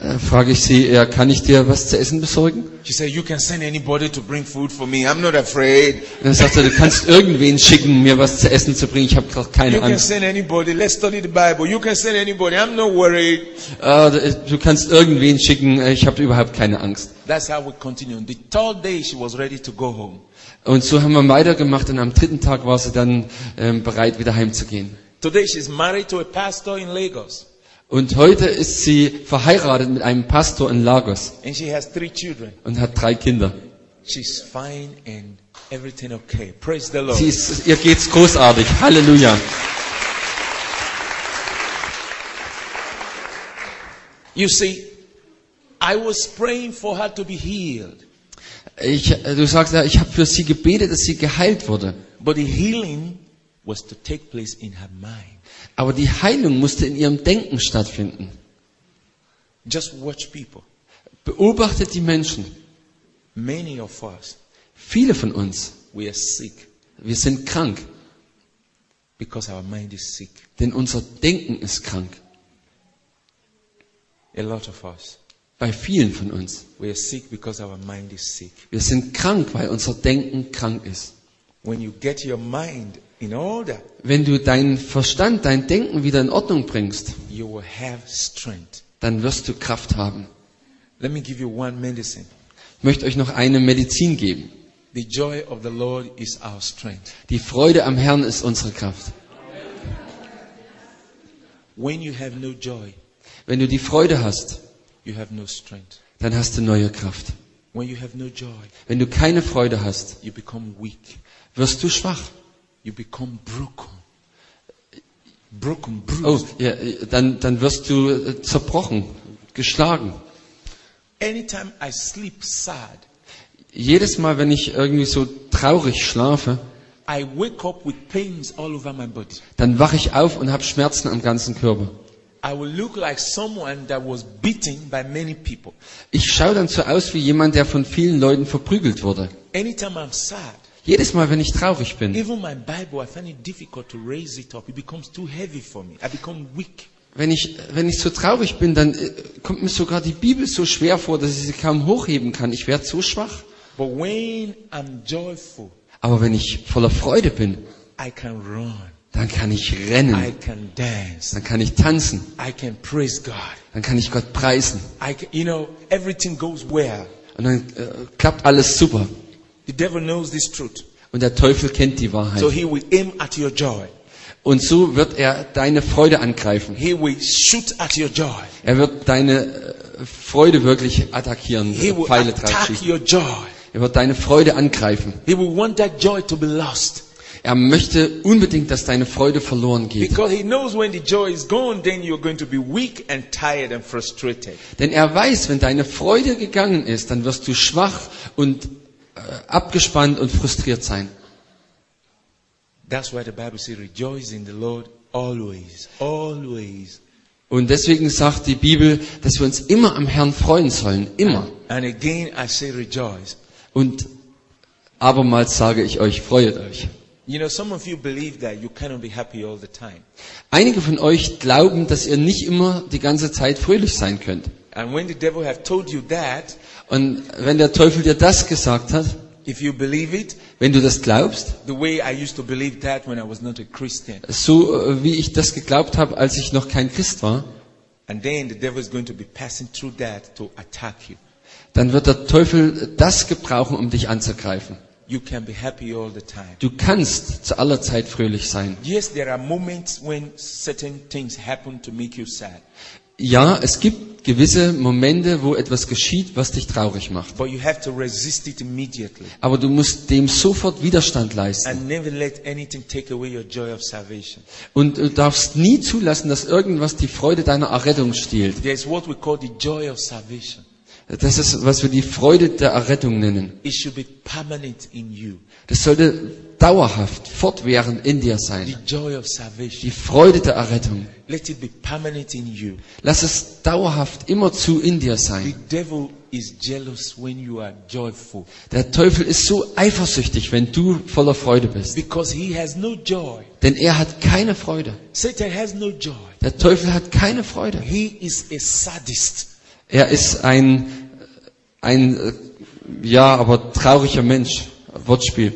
Äh, frage ich sie, ja, kann ich dir was zu essen besorgen? She said, You can send anybody to bring food for me. I'm not afraid. Und dann sagt er, du kannst irgendwen schicken, mir was zu essen zu bringen, ich habe You keine can Angst. send anybody. Let's study the Bible. You can send anybody. I'm not worried. Äh, du kannst irgendwen schicken, äh, ich habe überhaupt keine Angst. That's how we continue. The third day, she was ready to go home. Und so haben wir weitergemacht und am dritten Tag war sie dann ähm, bereit, wieder heimzugehen. Today, she's married to a pastor in Lagos. Und heute ist sie verheiratet mit einem Pastor in Lagos And she has three children. und hat drei Kinder. She's fine and everything okay. Praise the Lord. Sie ist, ihr geht's großartig. Halleluja. You see, I was praying for her to be healed. Ich, du sagst ja, ich habe für sie gebetet, dass sie geheilt wurde. But the healing was to take place in her mind. Aber die Heilung musste in ihrem Denken stattfinden. Just watch people. Beobachtet die Menschen. Many of us, Viele von uns, We are sick wir sind krank, because our mind is sick. denn unser Denken ist krank. A lot of us. Bei vielen von uns. We are sick because our mind is sick. Wir sind krank, weil unser Denken krank ist. When you get your mind Wenn du deinen Verstand, dein Denken wieder in Ordnung bringst, dann wirst du Kraft haben. Ich möchte euch noch eine Medizin geben. Die Freude am Herrn ist unsere Kraft. Wenn du die Freude hast, dann hast du neue Kraft. Wenn du keine Freude hast, wirst du schwach. You become broken. Broken, Oh, bruised. ja, dann, dann wirst du äh, zerbrochen, geschlagen. Anytime I sleep sad, Jedes Mal, wenn ich irgendwie so traurig schlafe, I wake up with pains all over my body. dann wache ich auf und habe Schmerzen am ganzen Körper. I will look like someone that was beaten by many people. Ich schaue dann so aus wie jemand, der von vielen Leuten verprügelt wurde. Anytime I'm sad, Jedes Mal, wenn ich traurig bin, even my Bible, I find it difficult to raise it up. It becomes too heavy for me. I become weak. wenn ich, wenn ich so traurig bin, dann äh, kommt mir sogar die Bibel so schwer vor, dass ich sie kaum hochheben kann. Ich werde so schwach. But when I'm joyful, Aber wenn ich voller Freude bin, I can run. dann kann ich I rennen, can dance. dann kann ich tanzen, I can praise God. dann kann ich Gott preisen. I can, you know, everything goes well. Und dann äh, klappt alles super. The devil knows this truth. Und der Teufel kennt die So Wahrheit. he will aim at your joy. Und so wird er deine Freude angreifen. He will shoot at your joy. Er wird deine äh, Freude wirklich attackieren, He will Pfeile attack schießen. your joy. Er wird deine Freude angreifen. He will want that joy to be lost. Er möchte unbedingt, dass deine Freude verloren geht. Because he knows when the joy is gone, then you're going to be weak and tired and frustrated. Denn er weiß, wenn deine Freude gegangen ist, dann wirst du schwach und abgespannt und frustriert sein. That's why the Bible says, rejoice in the Lord always. Always. Und deswegen sagt die Bibel, dass wir uns immer am Herrn freuen sollen. Immer. And again, I say rejoice. Und abermals sage ich euch, freuet euch. You know, some of you believe that you cannot be happy all the time. Einige von euch glauben, dass ihr nicht immer die ganze Zeit fröhlich sein könnt. And when the devil have told you that, Und wenn der Teufel dir das gesagt hat, if you believe it, wenn du das glaubst, the way I used to believe that when I was not a Christian, so äh, wie ich das geglaubt habe, als ich noch kein Christ war, and then the devil is going to be passing through that to attack you. dann wird der Teufel das gebrauchen, um dich anzugreifen. You can be happy all the time. Du kannst zu aller Zeit fröhlich sein. Yes, there are moments when certain things happen to make you sad. Ja, es gibt gewisse Momente, wo etwas geschieht, was dich traurig macht. But you have to resist it immediately Aber du musst dem sofort Widerstand leisten. Und du darfst nie zulassen, dass irgendwas die Freude deiner Errettung stiehlt. Das ist, was wir die Freude der Errettung nennen. It should be permanent in you. Das sollte dauerhaft, fortwährend in dir The sein. joy of Die. Freude der Errettung. Let it be permanent in you. Lass es dauerhaft immerzu in dir The sein. devil is jealous when you are joyful Der Teufel ist so eifersüchtig, wenn du voller Freude bist. because he has no joy. Denn er hat keine Freude. Satan has no joy. Der Teufel hat keine Freude. He is a sadist. Er ist ein, ein, äh, ja, aber trauriger Mensch. Wortspiel.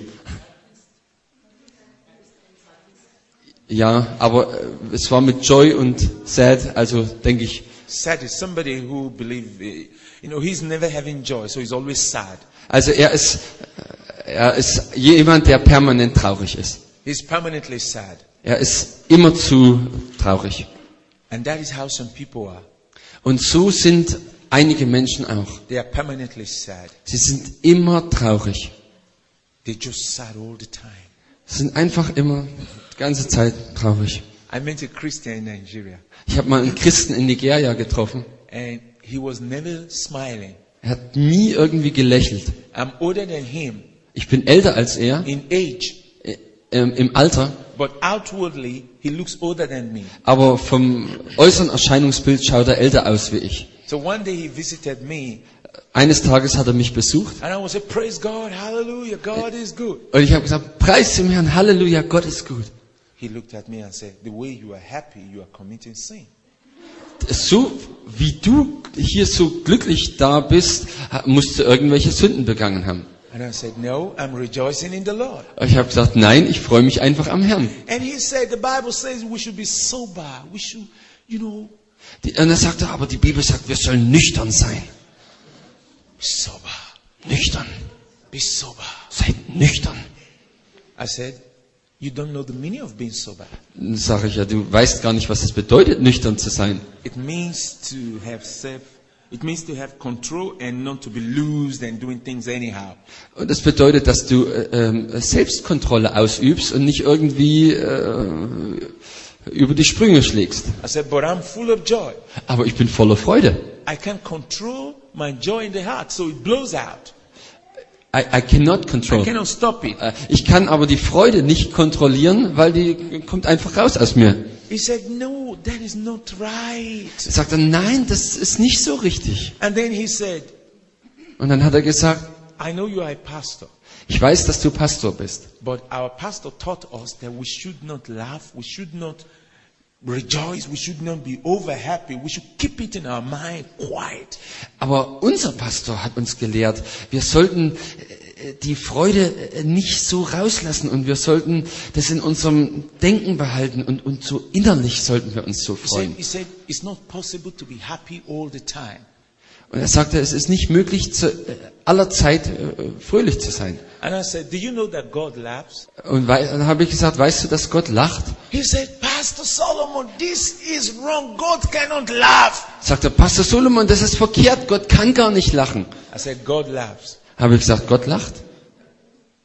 Ja, aber äh, es war mit Joy und Sad, also denke ich, Sad is somebody who believe, eh, you know, he's never having joy, so he's always sad. also er ist, äh, er ist jemand, der permanent traurig ist. He's permanently sad. Er ist immerzu traurig. And that is how some people are. Und so sind einige Menschen auch. They are permanently sad. Sie sind immer traurig. They're just sad all the time. Sie sind einfach immer die ganze Zeit traurig. I met a Christian in Nigeria, Ich habe mal einen Christen in Nigeria getroffen. and he was never smiling. Er hat nie irgendwie gelächelt. I'm older than him Ich bin älter als er in age, äh, ähm, im Alter, but outwardly he looks older than me. aber vom äußeren Erscheinungsbild schaut er älter aus wie ich. So one day he visited me Eines Tages hat er mich besucht and I was say, praise God, hallelujah, God is good. und ich habe gesagt, preis dem Herrn, Halleluja, Gott ist gut. He looked at me and said, the way you are happy, you are committing sin. So wie du hier so glücklich da bist, musst du irgendwelche Sünden begangen haben. And I said, no, I'm rejoicing in the Lord. Ich habe gesagt, nein, ich freue mich einfach am Herrn. And he said, the Bible says we should be sober. We should, you know, Die- Und er sagte, aber die Bibel sagt, wir sollen nüchtern sein. be sober. Nüchtern. Be sober. Seid nüchtern. I said, you don't know the meaning of being sober. Sage ich ja, du weißt gar nicht, was es bedeutet, nüchtern zu sein. It means to have self, it means to have control and not to be loosed and doing things anyhow. Und das bedeutet, dass du äh, ähm, Selbstkontrolle ausübst und nicht irgendwie äh, über die Sprünge schlägst. I said, but I'm full of joy. Aber ich bin voller Freude. I can control my joy in the heart, so it blows out. I, I cannot I control. cannot stop it. Äh, Ich kann aber die Freude nicht kontrollieren, weil die kommt einfach raus aus mir. He said, no, that is not right. Er sagt dann, nein, das ist nicht so richtig. And then he said, Und dann hat er gesagt, I know you are a pastor, ich weiß, dass du Pastor bist. but our pastor taught us that we should not laugh, we should not rejoice, we should not be over happy, we should keep it in our mind quiet. Aber unser Pastor hat uns gelehrt, wir sollten die Freude äh, nicht so rauslassen und wir sollten das in unserem Denken behalten und, und so innerlich sollten wir uns so He said, freuen. he said. Und er sagte, es ist nicht möglich, zu, äh, aller Zeit äh, fröhlich zu sein. And I said, do you know that God laughs? Und dann habe ich gesagt, weißt du, dass Gott lacht? Said, Pastor Solomon, this is wrong. God cannot laugh. Sagt er, Pastor Solomon, das ist verkehrt, Gott kann gar nicht lachen. I said, God laughs. Habe ich gesagt, Gott lacht?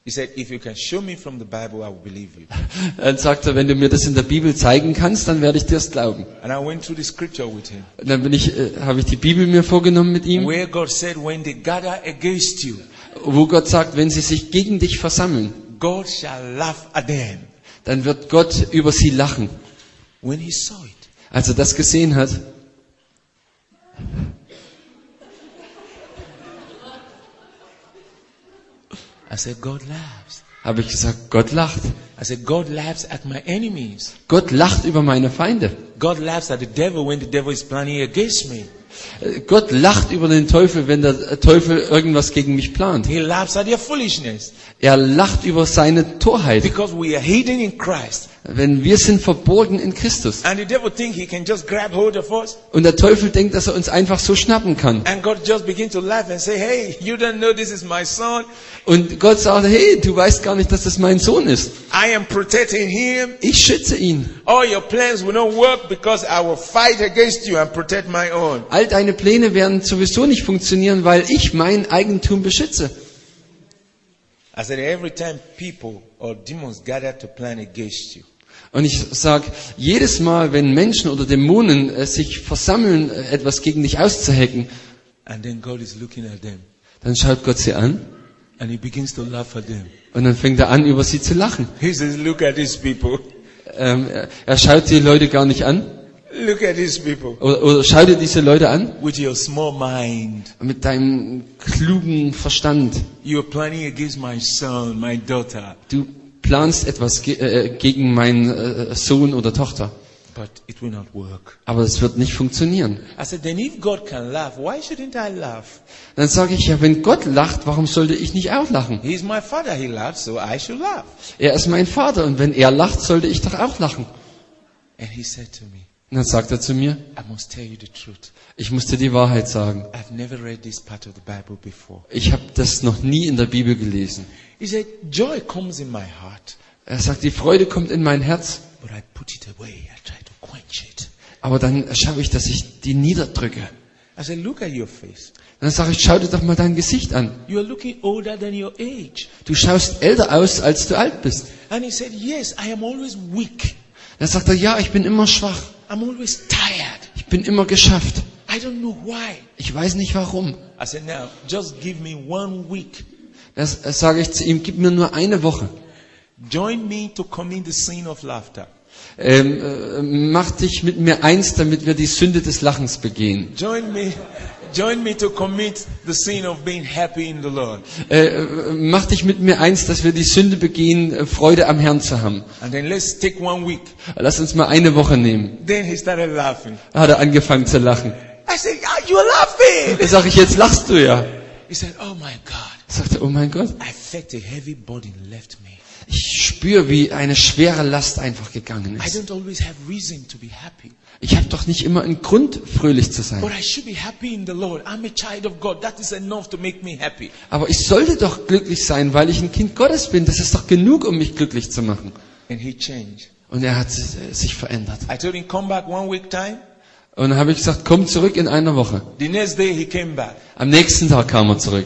He said, if you can show me from the Bible, I will believe you. Dann sagt er, wenn du mir das in der Bibel zeigen kannst, dann werde ich dir es glauben. And I went through the scripture with him. Und dann bin ich, äh, habe ich die Bibel mir vorgenommen mit ihm, Where God said, when they gather against you, wo Gott sagt, wenn sie sich gegen dich versammeln, God shall laugh at them. dann wird Gott über sie lachen. When he saw it, Als er das gesehen hat, I said, God laughs. habe ich gesagt, Gott lacht. I said, God laughs at my enemies. Gott lacht über meine Feinde. God laughs at the devil when the devil is planning against me. Äh, Gott lacht über den Teufel, wenn der Teufel irgendwas gegen mich plant. He laughs at their foolishness. Er lacht über seine Torheit. Because we are hidden in Christ. Wenn wir sind verborgen in Christus. And the devil think he can just grab hold of us. Und der Teufel denkt, dass er uns einfach so schnappen kann. And God just begin to laugh and say, hey, you don't know this is my son. Und Gott sagt, hey, du weißt gar nicht, dass das mein Sohn ist. I am protecting him. Ich schütze ihn. All your plans will not work because I will fight against you and protect my own. All deine Pläne werden sowieso nicht funktionieren, weil ich mein Eigentum beschütze. I said, every time people or demons gather to plan against you, Und ich sag, jedes Mal, wenn Menschen oder Dämonen äh, sich versammeln, äh, etwas gegen dich auszuhecken, and then God is looking at them dann schaut Gott sie an and he begins to laugh at them. und dann fängt er an, über sie zu lachen. He says, look at these people. Ähm, er- er schaut die Leute gar nicht an. Look at these people. Oder, oder schau dir diese Leute an With your small mind, mit deinem klugen Verstand. you are planning against my son, my daughter, Du planst etwas ge äh, gegen meinen äh, Sohn oder Tochter. but it will not work. Aber es wird nicht funktionieren. I said, then if God can laugh, why shouldn't I laugh? Dann sage ich, ja, wenn Gott lacht, warum sollte ich nicht auch lachen? He's my father, he laughs, so I should laugh. Er ist mein Vater und wenn er lacht, sollte ich doch auch lachen. And he said to me, Und dann sagt er zu mir, I must tell you the truth. ich muss dir die Wahrheit sagen. I've never read this part of the Bible before. Ich habe das noch nie in der Bibel gelesen. He said, joy comes in my heart, Er sagt, die Freude kommt in mein Herz, but I put it away. I try to quench it. aber dann schaue ich, dass ich die niederdrücke. I said, look at your face. Dann sage ich, schau dir doch mal dein Gesicht an. You are looking older than your age. Du schaust älter aus, als du alt bist. And he said, yes, I am always weak. Dann sagt er, ja, ich bin immer schwach. I'm always tired. Ich bin immer geschafft. I don't know why. Ich weiß nicht warum. I said, now, just give me one week. Das, sage ich zu ihm, gib mir nur eine Woche. Join me to commit the sin of laughter. Ähm, äh, mach dich mit mir eins, damit wir die Sünde des Lachens begehen. Join me, join me to commit the sin of being happy in the Lord. Äh, äh, mach dich mit mir eins, dass wir die Sünde begehen, äh, Freude am Herrn zu haben. And then let's take one week. Lass uns mal eine Woche nehmen. Then he started laughing. Da hat er angefangen zu lachen. I said, ah, you're laughing. Da sag ich, jetzt lachst du ja. He said, oh my God. Sagte, oh mein Gott, I felt a heavy burden left me. ich spüre, wie eine schwere Last einfach gegangen I ist. don't always have reason to be happy. Ich habe doch nicht immer einen Grund, fröhlich zu sein. But I should be happy in the Lord. I'm a child of God. That is enough to make me happy. Aber ich sollte doch glücklich sein, weil ich ein Kind Gottes bin. Das ist doch genug, um mich glücklich zu machen. And he changed. Und er hat sich äh, sich verändert. I told him, come back one week time. Und dann habe ich gesagt, komm zurück in einer Woche. The next day he came back. Am nächsten Tag kam er zurück.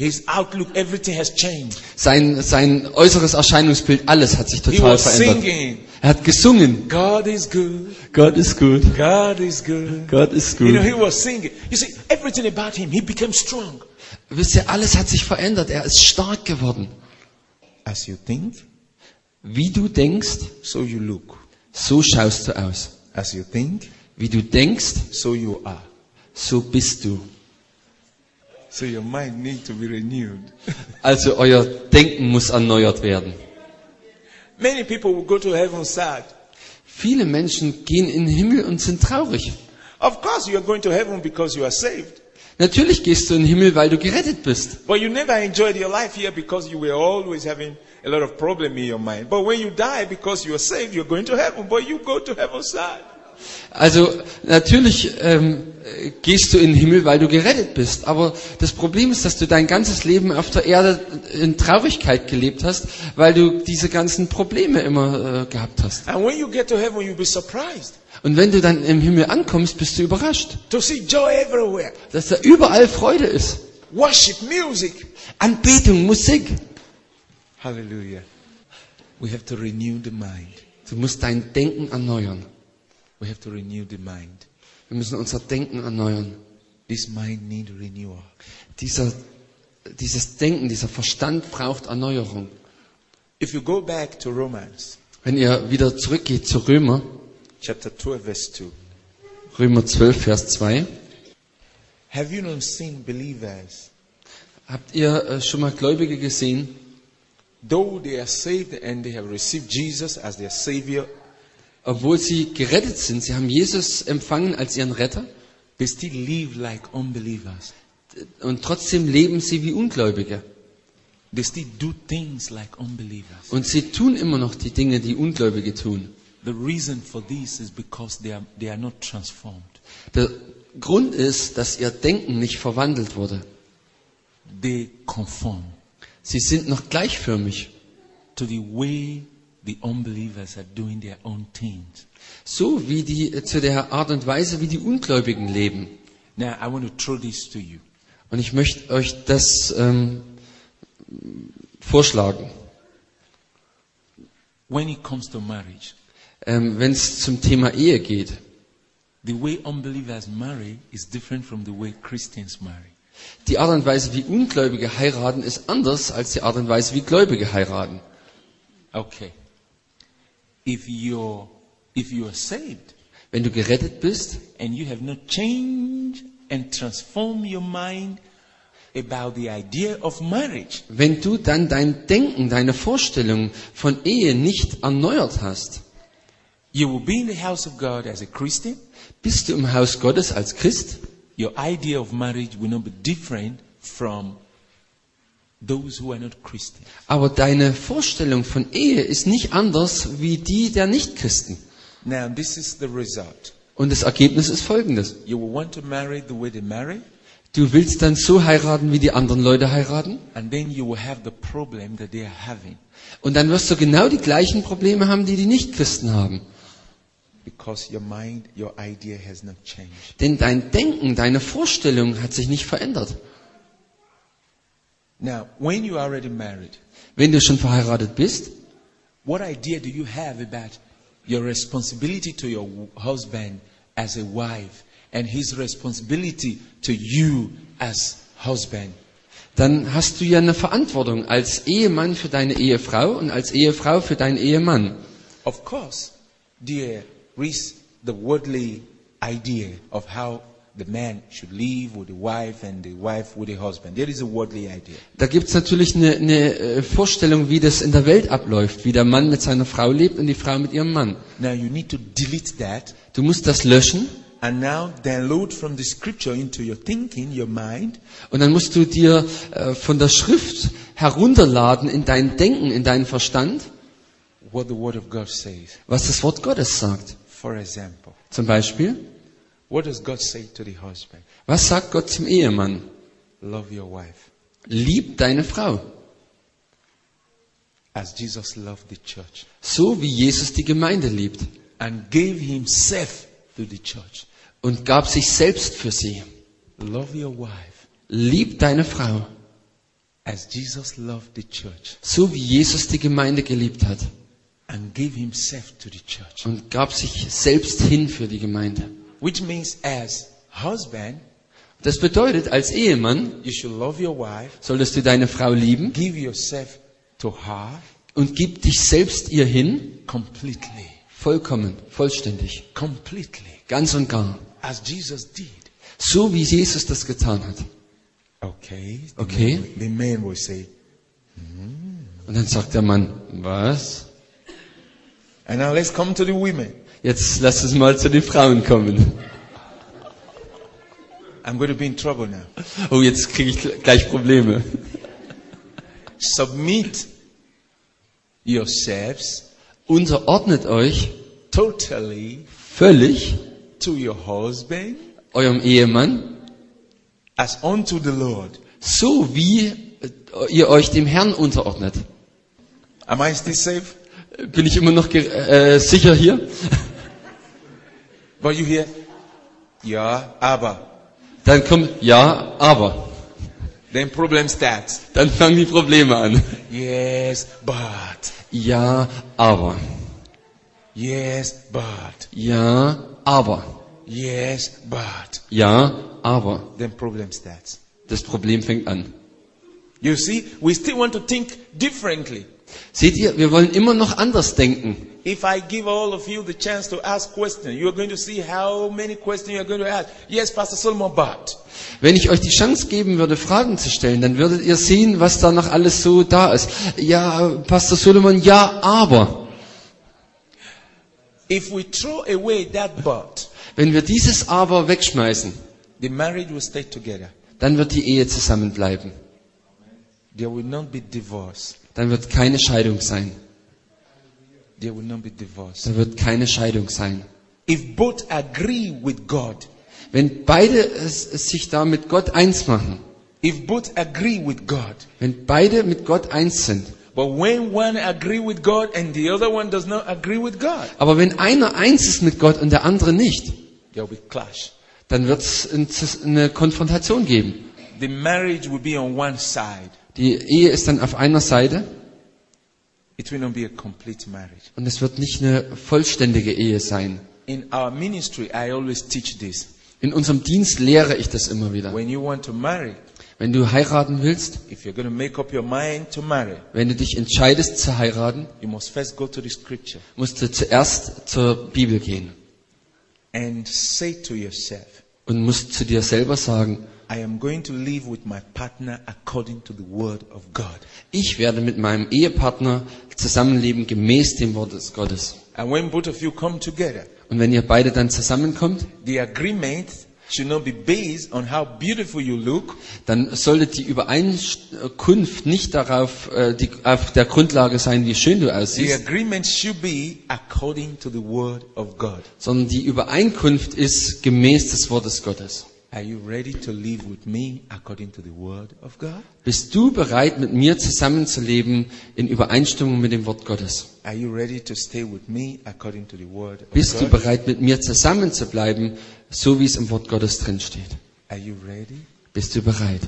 His outlook, everything has changed. Sein, sein äußeres Erscheinungsbild, alles hat sich total verändert. singing, Er hat gesungen. God is good. Gott ist gut. God is good. Gott ist You know, gut. he was singing. You see, everything about him, he became strong. Wisst ihr, alles hat sich verändert. Er ist stark geworden. As you think, Wie du denkst, so you look. so schaust du aus. As you think, Wie du denkst, so you are. so bist du. So your mind needs to be renewed. Also euer Denken muss erneuert werden. Many people will go to heaven sad. Viele Menschen gehen in den Himmel und sind traurig. Of course, you are going to heaven because you are saved. Natürlich gehst du in den Himmel, weil du gerettet bist. But you never enjoyed your life here because you were always having a lot of problem in your mind. But when you die because you are saved, you're going to heaven. But you go to heaven sad. Also natürlich ähm, äh, gehst du in den Himmel, weil du gerettet bist. Aber das Problem ist, dass du dein ganzes Leben auf der Erde in Traurigkeit gelebt hast, weil du diese ganzen Probleme immer äh, gehabt hast. And when you get to heaven, you'll be surprised Und wenn du dann im Himmel ankommst, bist du überrascht, to see joy everywhere. dass da überall Freude ist. Worship, music. Anbetung, Musik. Hallelujah. We have to renew the mind. Du musst dein Denken erneuern. We have to renew the mind. Wir müssen unser Denken erneuern. This mind need renewal. Dieser, dieses Denken, dieser Verstand braucht Erneuerung. If you go back to Romans Wenn ihr wieder zurückgeht zu Römer, chapter 12, verse 2. Römer 12, Vers 2. Have you not seen believers, Habt ihr äh, schon mal Gläubige gesehen, though they are saved and they have received Jesus as their Savior, obwohl sie gerettet sind, sie haben Jesus empfangen als ihren Retter they still live like unbelievers. und trotzdem leben sie wie Ungläubige. They still do things like unbelievers. Und sie tun immer noch die Dinge, die Ungläubige tun. The reason for this is because they are, they are not transformed. Der Grund ist, dass ihr Denken nicht verwandelt wurde. They conform Sie sind noch gleichförmig, to the way the unbelievers are doing their own things. so wie die äh, zu der Art und Weise, wie die Ungläubigen leben. Now, I want to throw this to you. Und ich möchte euch das ähm, vorschlagen. When it comes to marriage, Ähm, Wenn es zum Thema Ehe geht, the way unbelievers marry is different from the way Christians marry. die Art und Weise, wie Ungläubige heiraten, ist anders als die Art und Weise, wie Gläubige heiraten. Okay. If you're, if you are saved. Wenn du gerettet bist and you have not changed and transformed your mind about the idea of marriage, Wenn du dann dein Denken, deine Vorstellung von Ehe nicht erneuert hast, you will be in the house of God as a Christian. bist du im Haus Gottes als Christ, Your idea of marriage will not be different from those who are not Christian. Aber deine Vorstellung von Ehe ist nicht anders wie die der Nichtchristen. Now, this is the result. Und das Ergebnis ist folgendes. You will want to marry the way they marry, Du willst dann so heiraten, wie die anderen Leute heiraten, und dann wirst du genau die gleichen Probleme haben, die die Nichtchristen haben. your mind, your. Denn dein Denken, deine Vorstellung hat sich nicht verändert. Now, when you are already married, Wenn du schon verheiratet bist, what idea do you have about your responsibility to your husband as a wife and his responsibility to you as husband? dann hast du ja eine Verantwortung als Ehemann für deine Ehefrau und als Ehefrau für deinen Ehemann. Of course, there is the worldly idea of how the man should live with the wife and the wife with the husband. There is a worldly idea. Da gibt's natürlich eine, eine äh, Vorstellung, wie das in der Welt abläuft, wie der Mann mit seiner Frau lebt und die Frau mit ihrem Mann. Now you need to delete that Du musst das löschen and now download from the scripture into your thinking, your mind, und dann musst du dir äh, von der Schrift herunterladen in dein Denken, in deinen Verstand, what the word of God says. was das Wort Gottes sagt. For example, Zum Beispiel, what does God say to the husband? was sagt Gott zum Ehemann? Love your wife Lieb deine Frau, as Jesus loved the church so wie Jesus die Gemeinde liebt and gave himself to the church. und gab sich selbst für sie. Love your wife Lieb deine Frau, as Jesus loved the church so wie Jesus die Gemeinde geliebt hat and gave himself to the church. und gab sich selbst hin für die Gemeinde. Which means as husband, Das bedeutet, als Ehemann you should love your wife, solltest du deine Frau lieben give yourself to her und gib dich selbst ihr hin, completely. vollkommen, vollständig, Completely. ganz und gar. As Jesus did. So wie Jesus das getan hat. Okay. The Okay. Man, the man will say, Und dann sagt der Mann, was? and now let's come to the women. Jetzt lass es mal zu den Frauen kommen. I'm going to be in trouble now. Oh, jetzt kriege ich gleich Probleme. Submit yourselves Unterordnet euch totally völlig to your husband eurem Ehemann, as unto the Lord. so wie äh, ihr euch dem Herrn unterordnet. Am I still safe? Bin ich immer noch äh, sicher hier? But you hear, yeah, aber. Dann kommt, ja, aber. Then problem starts. Dann fangen die Probleme an. Yes, but. Ja, aber. Yes, but. Ja, aber. Yes, but. Ja, aber. Then problem starts. Das Problem fängt an. You see, we still want to think differently. Seht ihr, wir wollen immer noch anders denken. If I give all of you the chance to ask questions, you're going to see how many questions you're going to ask. Yes, Pastor Solomon, but. Wenn ich euch die Chance geben würde, Fragen zu stellen, dann würdet ihr sehen, was da noch alles so da ist. Ja, Pastor Solomon, ja, aber. If we throw away that but, Wenn wir dieses aber wegschmeißen, the marriage will stay together. dann wird die Ehe zusammenbleiben. There will not be divorce. Dann wird keine Scheidung sein. There will not be divorce. Dann wird keine Scheidung sein. If both agree with God, Wenn beide es, es sich da mit Gott eins machen, if both agree with God, wenn beide mit Gott eins sind, but when one agree with God and the other one does not agree with God, aber wenn einer eins ist mit Gott und der andere nicht, there will be clash. dann wird es eine Konfrontation geben. The marriage will be on one side. Die Ehe ist dann auf einer Seite It will not be a complete marriage. und es wird nicht eine vollständige Ehe sein. In ministry, I always teach this. In unserem Dienst lehre ich das immer wieder. When you want to marry, Wenn du heiraten willst, if you're going to make up your mind to marry, wenn du dich entscheidest zu heiraten, you must first go to the scripture musst du zuerst zur Bibel gehen and say to yourself, und musst zu dir selber sagen, I am going to live with my partner according to the word of God. ich werde mit meinem Ehepartner zusammenleben gemäß dem Wort des Gottes. And when both of you come together, Und wenn ihr beide dann zusammenkommt, the agreement should not be based on how beautiful you look, dann sollte die Übereinkunft nicht darauf äh, die, auf der Grundlage sein, wie schön du the aussiehst, agreement should be according to the word of God. sondern die Übereinkunft ist gemäß des Wortes Gottes. Bist du bereit, mit mir zusammenzuleben in Übereinstimmung mit dem Wort Gottes? Bist du bereit, mit mir zusammenzubleiben, so wie es im Wort Gottes drin steht? Bist du bereit?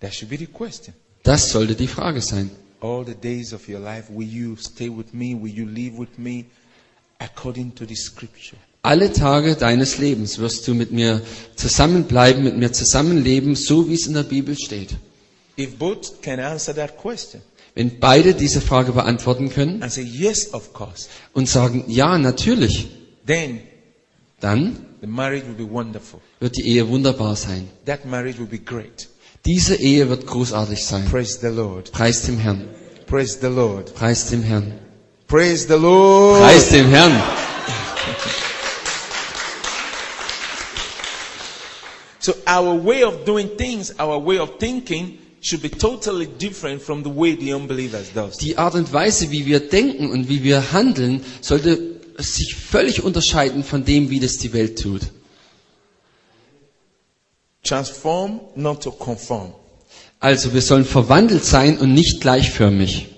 That should be the question. Das sollte die Frage sein. All the days of your life, will you stay with me? Will you live with me according to the scripture? Alle Tage deines Lebens wirst du mit mir zusammenbleiben, mit mir zusammenleben, so wie es in der Bibel steht. If both can answer that question, Wenn beide diese Frage beantworten können and say, Yes, of course, und sagen, ja, natürlich, then dann the marriage will be wonderful. wird die Ehe wunderbar sein. That marriage will be great. Diese Ehe wird großartig sein. Praise the Lord. Preis dem Herrn. Praise the Lord. Preis dem Herrn. Praise the Lord. Preis dem Herrn. So our way of doing things, our way of thinking should be totally different from the way the unbelievers does. Die Art und Weise, wie wir denken und wie wir handeln, sollte sich völlig unterscheiden von dem, wie das die Welt tut. Transform, not to conform. Also wir sollen verwandelt sein und nicht gleichförmig.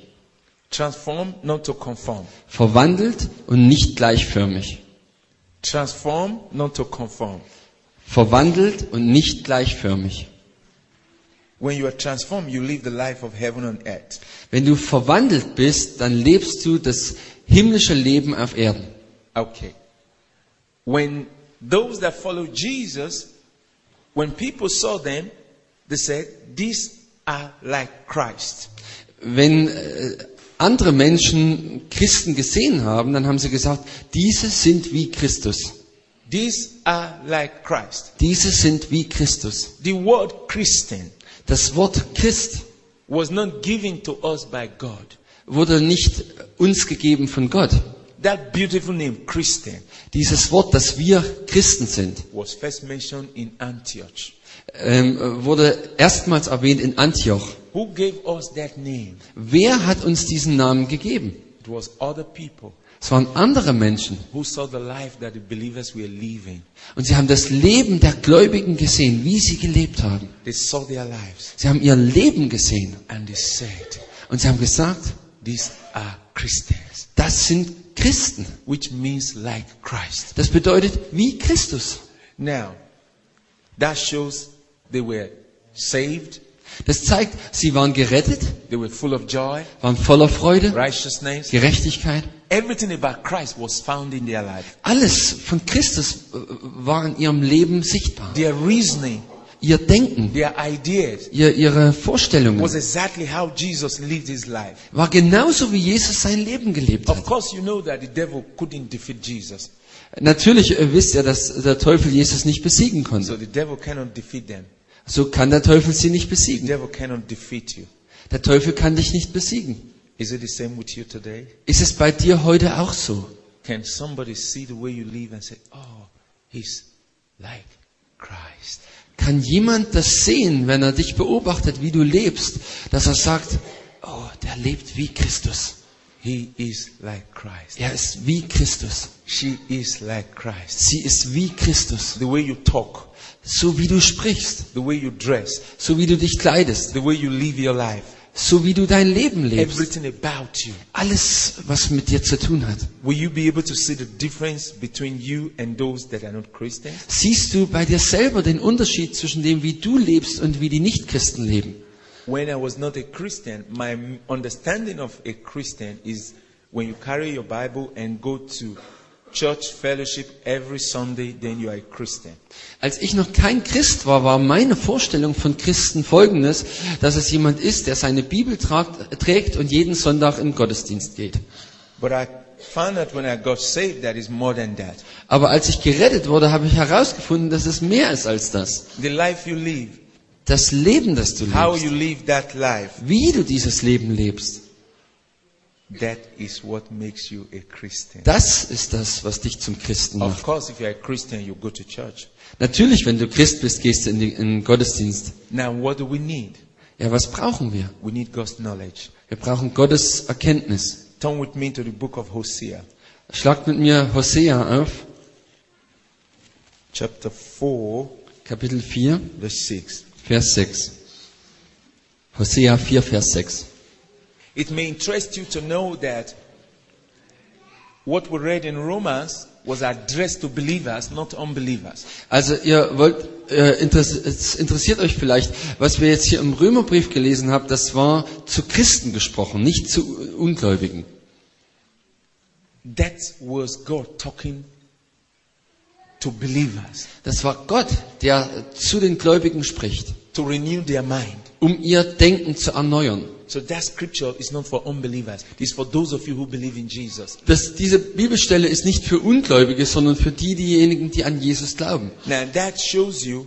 Transform, not to conform. Verwandelt und nicht gleichförmig. Transform, not to conform. Verwandelt und nicht gleichförmig. When you are transformed, you live the life of heaven on earth. Wenn du verwandelt bist, dann lebst du das himmlische Leben auf Erden. Okay. When those that follow Jesus, when people saw them, they said, These are like Christ. Wenn äh, andere Menschen Christen gesehen haben, dann haben sie gesagt, diese sind wie Christus. These are like Christ. Diese sind wie Christus. The word Christian Das Wort Christ was not given to us by God. wurde nicht uns gegeben von Gott. That beautiful name, Christian, Dieses Wort, dass wir Christen sind, was first mentioned in Antioch. ähm, wurde erstmals erwähnt in Antioch. Who gave us that name? Wer hat uns diesen Namen gegeben? It was other people Es waren andere Menschen. Und sie haben das Leben der Gläubigen gesehen, wie sie gelebt haben. Sie haben ihr Leben gesehen. and they said, Und sie haben gesagt, These are Christians, das sind Christen. which means like Christ. Das bedeutet wie Christus. Now, that shows they were saved, Das zeigt, sie waren gerettet, they were full of joy, waren voller Freude. Gerechtigkeit. Everything about Christ was found in their life. Alles von Christus äh, war in ihrem Leben sichtbar. Their reasoning, Ihr Denken, their ideas ihr, ihre Vorstellungen was exactly how Jesus lived his life. war genauso wie Jesus sein Leben gelebt Of hat. course, you know that the devil couldn't defeat Jesus. Natürlich äh, wisst ihr, dass der Teufel Jesus nicht besiegen So konnte. the devil cannot defeat them. So kann der Teufel sie nicht The besiegen. devil cannot defeat you. Der Teufel kann dich nicht besiegen. Is it the same with you today? Ist es bei dir heute auch so? Can somebody see the way you live and say, oh, he's like Christ? Kann jemand das sehen, wenn er dich beobachtet, wie du lebst, dass er sagt, oh, der lebt wie Christus. He is like Christ. Er ist wie Christus. She is like Christ. Sie ist wie Christus. The way you talk, So wie du sprichst, the way you dress, so wie du dich kleidest, the way you live your life, so wie du dein Leben lebst. everything about you. Alles, was mit dir zu tun hat. Will you be able to see the difference between you and those that are not Christians? Siehst du bei dir selber den Unterschied zwischen dem, wie du lebst und wie die Nichtchristen leben? When I was not a Christian, my understanding of a Christian is when you carry your Bible and go to church fellowship every Sunday, then you are a Christian. Als ich noch kein Christ war, war meine Vorstellung von Christen folgendes, dass es jemand ist, der seine Bibel tragt, trägt und jeden Sonntag in den Gottesdienst geht. But I found out when I got saved that is more than that. Aber als ich gerettet wurde, habe ich herausgefunden, dass es mehr ist als das. The life you live, Das Leben, das du how you lebst, live that life, wie du dieses Leben lebst, that is what makes you a Christian. Das ist das, was dich zum Christen Of macht. course, if you're a Christian, you go to church. Natürlich, wenn du Christ bist, gehst du in, den Gottesdienst. Now, what do we need? Ja, was brauchen wir? We need God's knowledge. Wir brauchen Gottes Erkenntnis. Turn with me to the book of Hosea, Schlagt mit mir Hosea auf, chapter 4, Kapitel 4, verse 6. Vers 6. Hosea 4, Vers 6. It may interest you to know that what we read in Romans was addressed to believers, not unbelievers. Also ihr wollt, äh, interess es interessiert euch vielleicht, was wir jetzt hier im Römerbrief gelesen haben, das war zu Christen gesprochen, nicht zu Ungläubigen. That was God talking to believers Das war Gott, der zu den Gläubigen spricht, to renew their mind, um ihr Denken zu erneuern. So that scripture is not for unbelievers. It's for those of you who believe in Jesus. Das, diese Bibelstelle ist nicht für Ungläubige, sondern für die, diejenigen, die an Jesus glauben. Now that shows you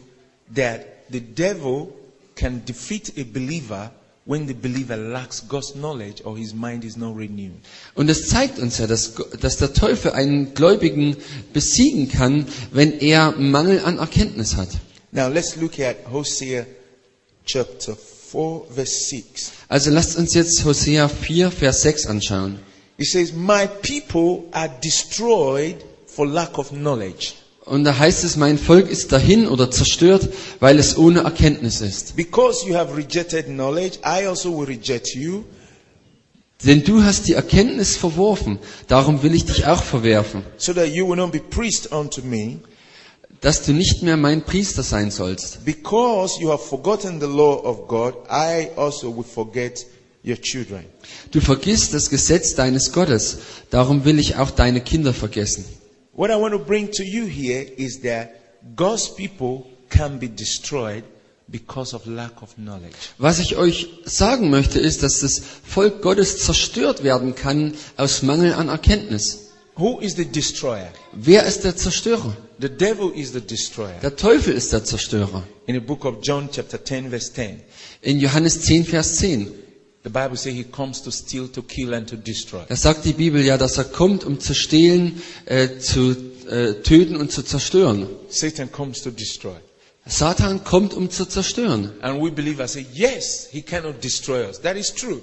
that the devil can defeat a believer when the believer lacks God's knowledge or his mind is not renewed. Und es zeigt uns ja, dass, dass der Teufel einen Gläubigen besiegen kann, wenn er Mangel an Erkenntnis hat. Now let's look at Hosea chapter 4 verse 6. Also lasst uns jetzt Hosea 4, Vers 6 anschauen. It says, My people are destroyed for lack of knowledge. Und da heißt es, mein Volk ist dahin oder zerstört, weil es ohne Erkenntnis ist. Because you have rejected knowledge, I also will reject you. Denn du hast die Erkenntnis verworfen, darum will ich dich auch verwerfen, so that you will not be priest unto me, dass du nicht mehr mein Priester sein sollst. because you have forgotten the law of God, I also will forget your children. Du vergisst das Gesetz deines Gottes, darum will ich auch deine Kinder vergessen. What I want to bring to you here is that God's people can be destroyed because of lack of knowledge. Was ich euch sagen möchte, ist, dass das Volk Gottes zerstört werden kann aus Mangel an Erkenntnis. Who is the destroyer? Wer ist der Zerstörer? The devil is the destroyer. Der Teufel ist der Zerstörer. In the book of John chapter 10 verse 10, In Johannes 10, Vers 10, the Bible says he comes to steal, to kill and to destroy. da sagt die Bibel ja, dass er kommt, um zu stehlen, äh, zu äh, töten und zu zerstören. Satan comes to destroy. Satan kommt, um zu zerstören. And we believers say, yes, he cannot destroy us. That is true.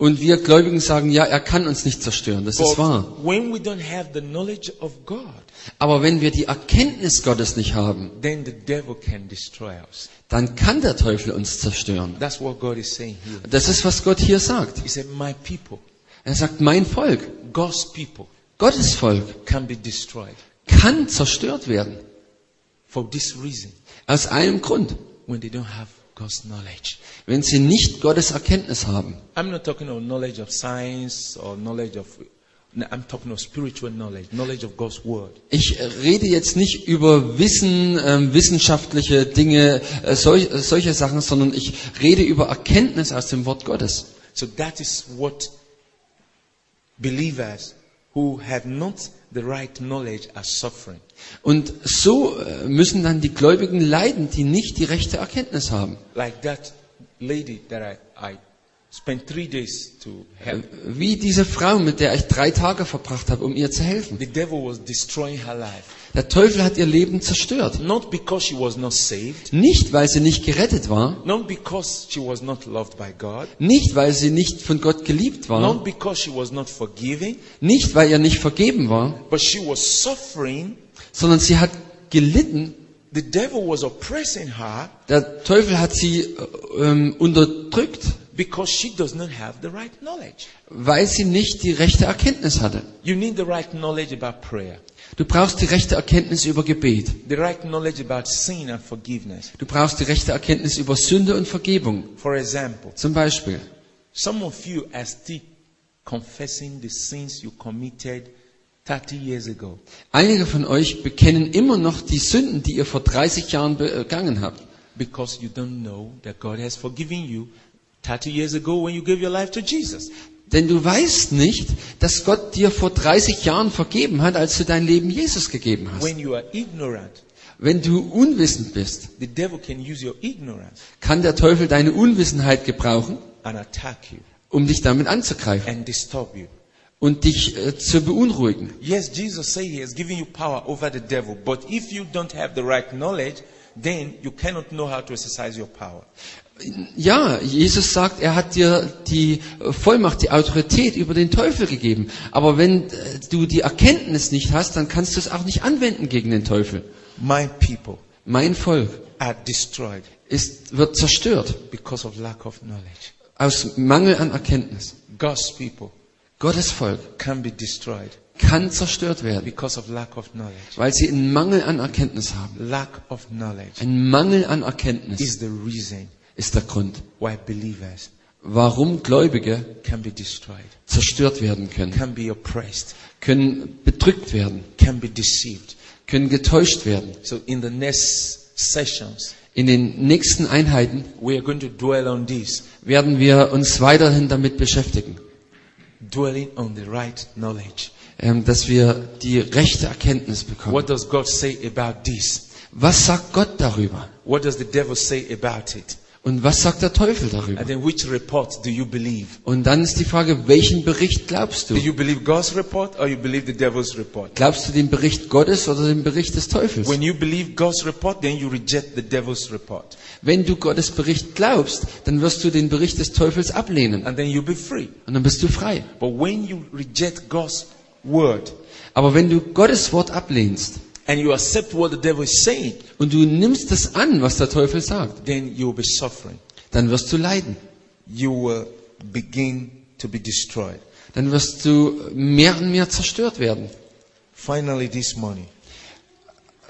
Und wir Gläubigen sagen, ja, er kann uns nicht zerstören. Das ist wahr. Aber wenn wir die Erkenntnis Gottes nicht haben, dann kann der Teufel uns zerstören. Das ist, was Gott hier sagt. Er sagt, mein Volk, Gottes Volk, kann zerstört werden. Aus einem Grund. Wenn sie nicht Gottes Erkenntnis haben. I'm not talking of knowledge of science or knowledge of, no, I'm talking of spiritual knowledge, knowledge of God's word. Ich rede jetzt nicht über Wissen, ähm, wissenschaftliche Dinge, äh, solch, äh, solche Sachen, sondern ich rede über Erkenntnis aus dem Wort Gottes. So that is what believers who have not the right knowledge are suffering. Und so äh, müssen dann die Gläubigen leiden, die nicht die rechte Erkenntnis haben. Like that lady that I, I spent three days to help. Wie diese Frau, mit der ich drei Tage verbracht habe, um ihr zu helfen. The devil was destroying her life. Der Teufel hat ihr Leben zerstört. Not because she was not saved, Nicht, weil sie nicht gerettet war, not because she was not loved by God, nicht, weil sie nicht von Gott geliebt war, not because she was not forgiving, nicht, weil ihr nicht vergeben war, but she was suffering. sondern sie hat gelitten. The devil was oppressing her Der Teufel hat sie äh, ähm, unterdrückt, because she does not have the right knowledge. weil sie nicht die rechte Erkenntnis hatte. You need the right knowledge about prayer, Du brauchst die rechte Erkenntnis über Gebet. the right knowledge about sin and forgiveness. Du brauchst die rechte Erkenntnis über Sünde und Vergebung. For example, Zum Beispiel, some of you are still confessing the sins you committed 30 years ago. einige von euch bekennen immer noch die Sünden, die ihr vor 30 Jahren begangen habt. Because you don't know that God has forgiven you 30 years ago when you gave your life to Jesus. Denn du weißt nicht, dass Gott dir vor 30 Jahren vergeben hat, als du dein Leben Jesus gegeben hast. When you are ignorant, Wenn du unwissend bist, the devil can use your ignorance kann der Teufel deine Unwissenheit gebrauchen, and attack you um dich damit anzugreifen and disturb you. und dich äh, zu beunruhigen. Yes, Jesus said he has given you power over the devil, but if you don't have the right knowledge, then you cannot know how to exercise your power. Ja, Jesus sagt, er hat dir die Vollmacht, die Autorität über den Teufel gegeben. Aber wenn äh, du die Erkenntnis nicht hast, dann kannst du es auch nicht anwenden gegen den Teufel. My people Mein Volk are destroyed ist, wird zerstört because of lack of knowledge. aus Mangel an Erkenntnis. Gottes Volk can be destroyed kann zerstört werden, because of lack of knowledge. weil sie einen Mangel an Erkenntnis haben. Lack of knowledge Ein Mangel an Erkenntnis is the reason ist der Grund, warum Gläubige can be destroyed, zerstört werden können, can be oppressed, können bedrückt werden, können getäuscht werden. So in the next sessions, In den nächsten Einheiten we are going to dwell on this werden wir uns weiterhin damit beschäftigen, dwelling on the right knowledge. ähm, dass wir die rechte Erkenntnis bekommen. What does God say about this? Was sagt Gott darüber? Und was sagt der Teufel darüber? And then which report do you believe? Und dann ist die Frage, welchen Bericht glaubst Do du? you believe God's report or you believe the devil's report? Glaubst du den Bericht Gottes oder den Bericht des Teufels? When you believe God's report, then you reject the devil's report. Wenn du Gottes Bericht glaubst, dann wirst du den Bericht des Teufels ablehnen. And then you'll be free. Und dann bist du frei. But when you reject God's word Aber wenn du Gottes Wort ablehnst and you accept what the devil is saying, und du nimmst es an, was der Teufel sagt, then you'll be suffering. dann wirst du leiden. You will begin to be destroyed. Dann wirst du mehr und mehr zerstört werden. Finally, this morning,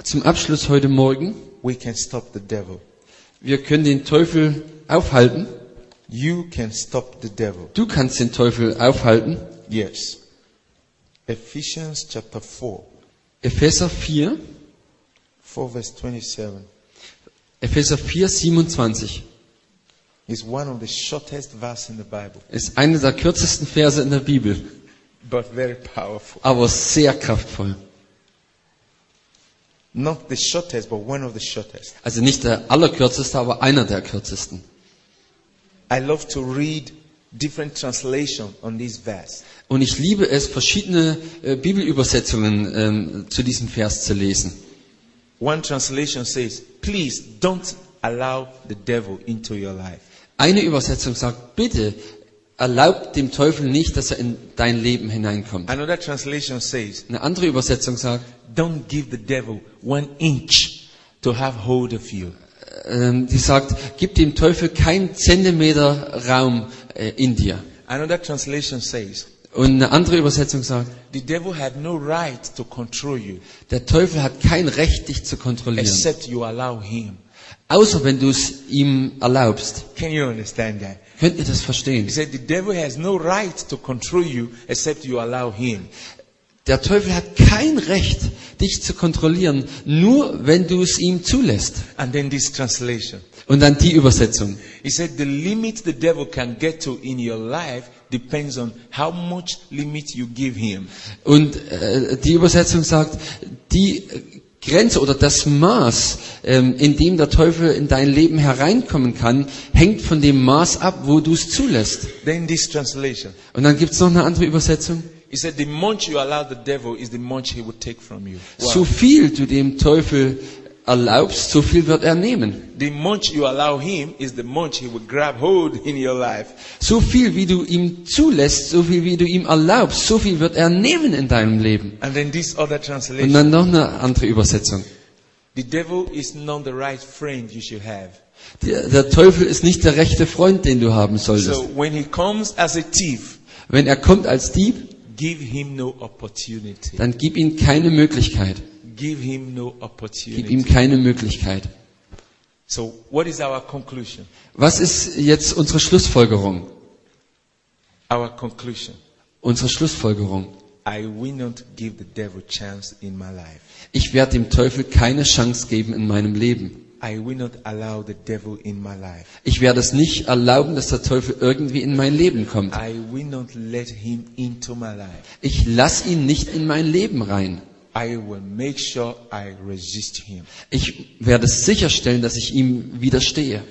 Zum Abschluss heute Morgen, we can stop the devil. wir können den Teufel aufhalten. You can stop the devil. Du kannst den Teufel aufhalten. Yes. Ephesians chapter 4, Epheser 4, 4 verse 27 Epheser 4, 27 is one of the shortest verse in the Bible, ist eine der kürzesten Verse in der Bibel, but very powerful. aber sehr kraftvoll. Not the shortest, but one of the shortest. Also nicht der allerkürzeste, aber einer der kürzesten. I love to read different translation on this verse. Und ich liebe es, verschiedene äh, Bibelübersetzungen ähm, zu diesem Vers zu lesen. One translation says, please don't allow the devil into your life. Eine Übersetzung sagt, bitte erlaub dem Teufel nicht, dass er in dein Leben hineinkommt. Another translation says, Eine andere Übersetzung sagt, don't give the devil one inch to have hold of you. ähm, die sagt, gib dem Teufel keinen Zentimeter Raum äh, in dir. Another translation says, Und eine andere Übersetzung sagt, the devil had no right to control you der Teufel hat kein Recht, dich zu kontrollieren, except you allow him. außer wenn du es ihm erlaubst. Can you understand that? Könnt ihr das verstehen? He said the devil has no right to control you except you allow him. Der Teufel hat kein Recht, dich zu kontrollieren, nur wenn du es ihm zulässt. And then this translation. Und dann die Übersetzung. He said the limit the devil can get to in your life depends on how much limit you give him. Und äh, die Übersetzung sagt, die Grenze oder das Maß, ähm, in dem der Teufel in dein Leben hereinkommen kann, hängt von dem Maß ab, wo du es zulässt. Then this translation. Und dann gibt's noch eine andere Übersetzung. He said the much you allow the devil is the much he will take from you. So viel du dem Teufel erlaubst, so viel wird er nehmen. The much you allow him is the much he will grab hold in your life. So viel wie du ihm zulässt, so viel wie du ihm erlaubst, so viel wird er nehmen in deinem Leben. And then this other Und translation. dann noch eine andere Übersetzung. The devil is not the right friend you should have. Der, der Teufel ist nicht der rechte Freund, den du haben solltest. So when he comes as a thief, Wenn er kommt als Dieb, give him no opportunity. dann gib ihm keine Möglichkeit. Give him no Gib ihm opportunity. keine Möglichkeit. So what is our conclusion? Was ist jetzt unsere Schlussfolgerung? Our conclusion. Unsere Schlussfolgerung. I will not give the devil chance in my life. Ich werde dem Teufel keine Chance geben in meinem Leben. I will not allow the devil in my life. Ich werde es nicht erlauben, dass der Teufel irgendwie in mein Leben kommt. I will not let him into my life. Ich lass ihn nicht in mein Leben rein. I will make sure I resist him. Ich werde sicherstellen, dass ich ihm widerstehe.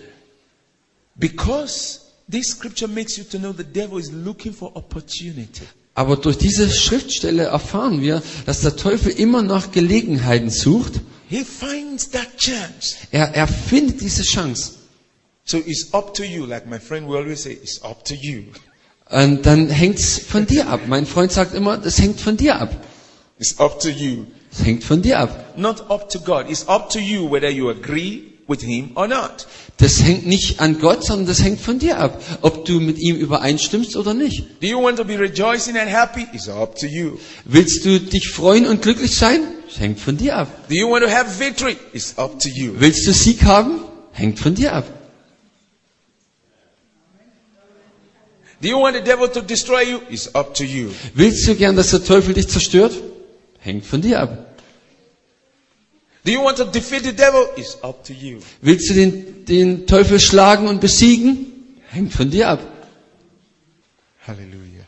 Because this scripture makes you to know the devil is looking for opportunity. Aber durch diese Schriftstelle erfahren wir, dass der Teufel immer nach Gelegenheiten sucht. He finds that chance. Er, er findet diese Chance. So it's up to you, like my friend will always say, it's up to you. Und dann hängt's von dir ab. Mein Freund sagt immer, das hängt von dir ab. It's up to you. Es hängt von dir ab. Not up to God. It's up to you whether you agree with him or not. Das hängt nicht an Gott, sondern das hängt von dir ab, ob du mit ihm übereinstimmst oder nicht. Do you want to be rejoicing and happy? It's up to you. Willst du dich freuen und glücklich sein? Das hängt von dir ab. Do you want to have victory? It's up to you. Willst du Sieg haben? Hängt von dir ab. Do you want the devil to destroy you? It's up to you. Willst du gern, dass der Teufel dich zerstört? Hängt von dir ab. Do you want to defeat the devil? It's up to you. Willst du den, den Teufel schlagen und besiegen? Hängt von dir ab. Hallelujah.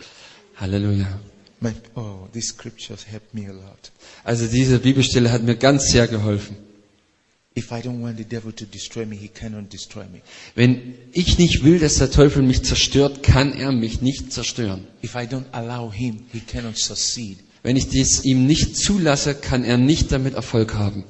Halleluja. My, oh, these scriptures help me a lot. Also diese Bibelstelle hat mir ganz sehr geholfen. Wenn ich nicht will, dass der Teufel mich zerstört, kann er mich nicht zerstören. If I don't allow him, he cannot succeed. Wenn ich dies ihm nicht zulasse, kann er nicht damit Erfolg haben.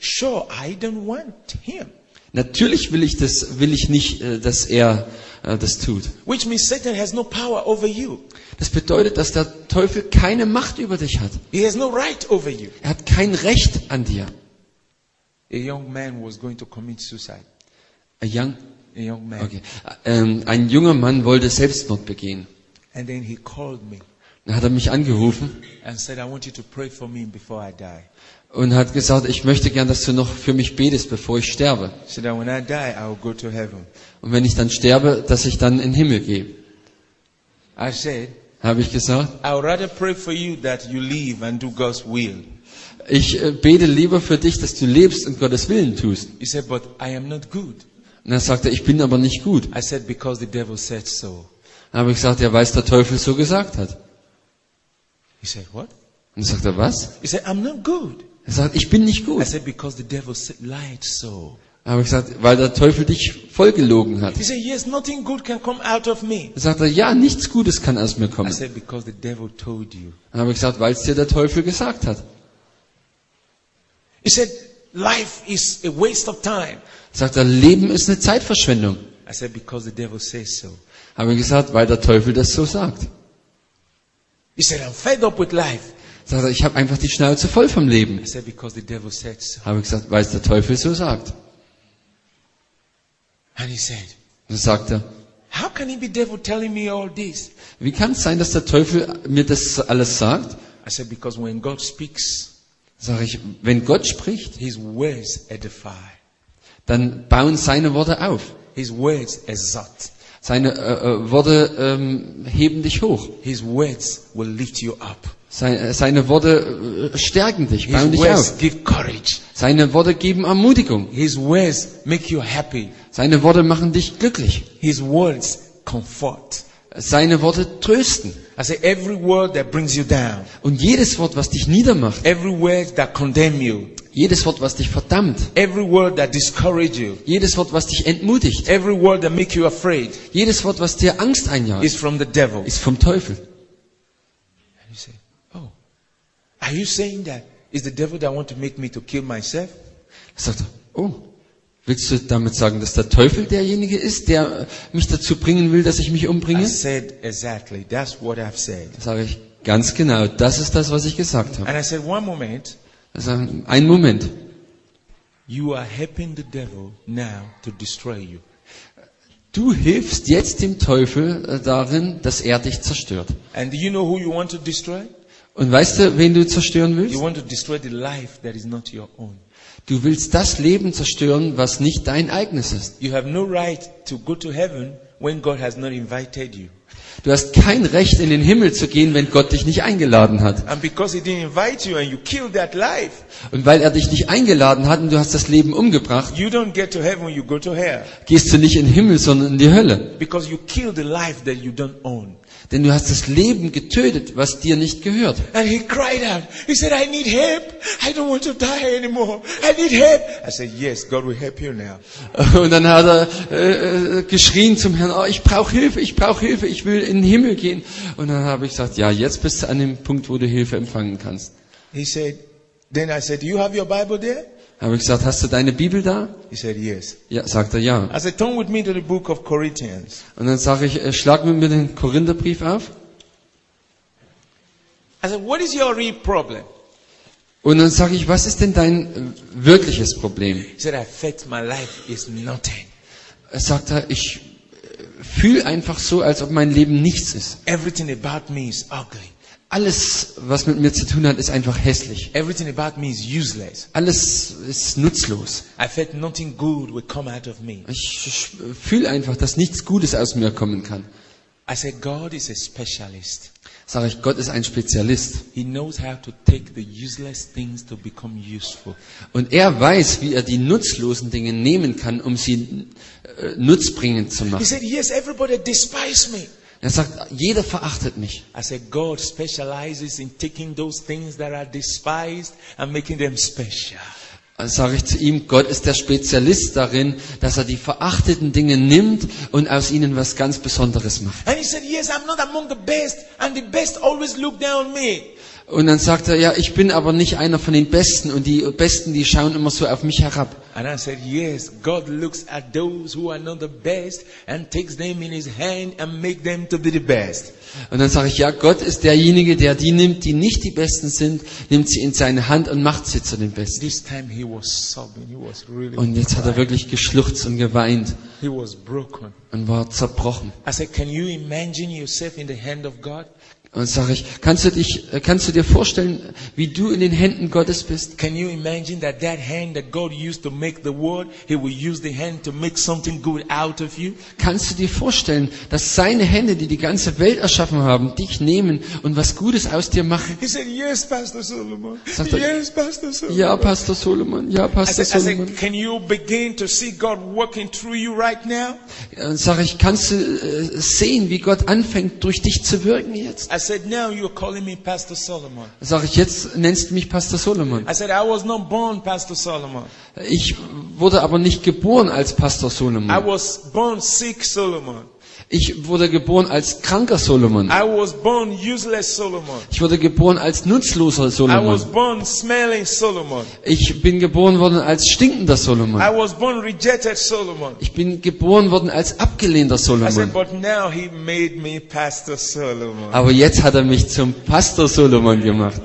Sure, I don't want him. Natürlich will ich das, will ich nicht, äh, dass er äh, das tut. Which means Satan has no power over you. Das bedeutet, dass der Teufel keine Macht über dich hat. He has no right over you. Er hat kein Recht an dir. A young man was going to commit suicide. A young, A young man. okay. Ähm, ein junger Mann wollte Selbstmord begehen. And then he called me Dann hat er mich angerufen und hat gesagt, ich möchte gern, dass du noch für mich betest, bevor ich sterbe. So that when I die, I will go to heaven. Und wenn ich dann sterbe, dass ich dann in den Himmel gehe. I said, Habe ich gesagt. I would rather pray for you that you live and do God's will. Ich äh, bete lieber für dich, dass du lebst und Gottes Willen tust. Und er sagte, ich bin aber nicht gut. I said, because the devil said so. Dann habe ich gesagt, ja, weil es der Teufel so gesagt hat. He said, what? Und sagt er, was? He said, I'm not good. Er sagt, ich bin nicht I gut. said, because the devil said, lied so. Habe ich gesagt, weil der Teufel dich vollgelogen hat. He said, yes, nothing good can come out of me. Er, ja, nichts Gutes kann aus mir I kommen. said, because the devil told you. Dann habe ich gesagt, weil es dir der Teufel gesagt hat. He said, life is a waste of time. Er, Leben ist eine Zeitverschwendung. I said, because the devil says so. Habe ich gesagt, weil der Teufel das so sagt. He said, I'm fed up with life. Sagt er, ich habe einfach die Schnauze voll vom Leben. I said, because the devil said so. Habe ich gesagt, weil es der Teufel so sagt. And he said, Dann sagt er, how can he be devil telling me all this? wie kann es sein, dass der Teufel mir das alles sagt? I said, because when God speaks, Sag ich, wenn Gott spricht, his words edify. dann bauen seine Worte auf. His words exalt. Seine äh, äh, Worte ähm, heben dich hoch. His words will lift you up. Seine, seine Worte äh, stärken dich, His bauen dich words auf. give courage. Seine Worte geben Ermutigung. His words make you happy. Seine Worte machen dich glücklich. His words comfort. Seine Worte trösten. I say every word that brings you down, Und jedes Wort, was dich niedermacht, every word that condemn you, jedes Wort, was dich verdammt, every word that discourage you, jedes Wort, was dich entmutigt, every word that make you afraid jedes Wort, was dir Angst einjagt, is from the devil. ist vom Teufel. And you say, oh, are you saying that is the devil that want to make me to kill myself? Sagt oh, willst du damit sagen, dass der Teufel derjenige ist, der mich dazu bringen will, dass ich mich I umbringe? said exactly. That's what I've said. Sage ich, ganz genau, das ist das, was ich gesagt habe. And I said, one moment, Also, ein Moment. you are helping the devil now to destroy you. Du hilfst jetzt dem Teufel äh, darin, dass er dich zerstört. And do you know who you want to destroy? Und weißt du, wen du zerstören willst? You want to destroy the life that is not your own. Du willst das Leben zerstören, was nicht dein eigenes ist. You have no right to go to heaven when God has not invited you. Du hast kein Recht, in den Himmel zu gehen, wenn Gott dich nicht eingeladen hat. And because He didn't invite you and you killed that life, Und weil er dich nicht eingeladen hat und du hast das Leben umgebracht, you don't get to heaven, you go to hell. gehst du nicht in den Himmel, sondern in die Hölle. Denn du hast das Leben getötet, was dir nicht gehört. And he cried out. He said, I need help. I don't want to die anymore. I need help. I said, yes, God will help you now. Und dann hat er äh, äh, geschrien zum Herrn, oh, ich brauche Hilfe, ich brauche Hilfe, ich will in den Himmel gehen. Und dann habe ich gesagt, ja, jetzt bist du an dem Punkt, wo du Hilfe empfangen kannst. He said, then I said, do you have your Bible there? Habe ich gesagt, hast du deine Bibel da? He said, yes. Ja, sagt er ja. I said, turn with me to the book of Corinthians. Und dann sage ich, äh, schlag mit mir den Korintherbrief auf. I said, what is your real problem? Und dann sage ich, was ist denn dein äh, wirkliches Problem? He said, I felt my life is nothing. Er sagt er, ich fühle einfach so, als ob mein Leben nichts ist. Everything about me is ugly. Alles, was mit mir zu tun hat, ist einfach hässlich. Everything about me is useless. Alles ist nutzlos. I felt nothing good would come out of me. Ich fühle einfach, dass nichts Gutes aus mir kommen kann. I said, God is a specialist. Sage ich, Gott ist ein Spezialist. He knows how to take the useless things to become useful. Und er weiß, wie er die nutzlosen Dinge nehmen kann, um sie äh, nutzbringend zu He machen. said, Yes, everybody despise me. Er sagt, jeder verachtet mich. I said, God specializes in taking those things that are despised and making them special. Sage ich zu ihm, Gott ist der Spezialist darin, dass er die verachteten Dinge nimmt und aus ihnen was ganz Besonderes macht. And he said, Yes, I'm not among the best, and the best always look down on me. Und dann sagt er, ja, ich bin aber nicht einer von den Besten und die Besten, die schauen immer so auf mich herab. And I said, Yes, God looks at those who are not the best and takes them in his hand and make them to be the best. Und dann sage ich, ja, Gott ist derjenige, der die nimmt, die nicht die Besten sind, nimmt sie in seine Hand und macht sie zu den Besten. This time he was sobbing. He was really Und jetzt hat er wirklich geschluchzt und geweint he was broken. und war zerbrochen. I said, Can you imagine yourself in the hand of God? Und sage ich, kannst du dich, äh, kannst du dir vorstellen, wie du in den Händen Gottes bist? Can you imagine that that hand that God used to make the world, He will use the hand to make something good out of you? Kannst du dir vorstellen, dass seine Hände, die die ganze Welt erschaffen haben, dich nehmen und was Gutes aus dir machen? He said, Yes, Pastor Solomon. Sagt er, Yes, Pastor Solomon. Ja, Pastor Solomon, ja, I Pastor said, I Solomon. said, Can you begin to see God working through you right now? Und sage ich, kannst du äh, sehen, wie Gott anfängt, durch dich zu wirken jetzt? I said, Now you're calling me Pastor Solomon. Sage ich, jetzt nennst du mich Pastor Solomon. I said, I was not born Pastor Solomon. Ich wurde aber nicht geboren als Pastor I Solomon. was born sick Solomon. Ich wurde geboren als kranker Solomon. I was born useless Solomon. Ich wurde geboren als nutzloser I was Solomon. born smelling Solomon. Ich bin geboren worden als stinkender I Solomon. was born rejected Solomon. Ich bin geboren worden als abgelehnter I said, Solomon. but now he made me Pastor Solomon. Aber jetzt hat er mich zum Pastor Solomon gemacht.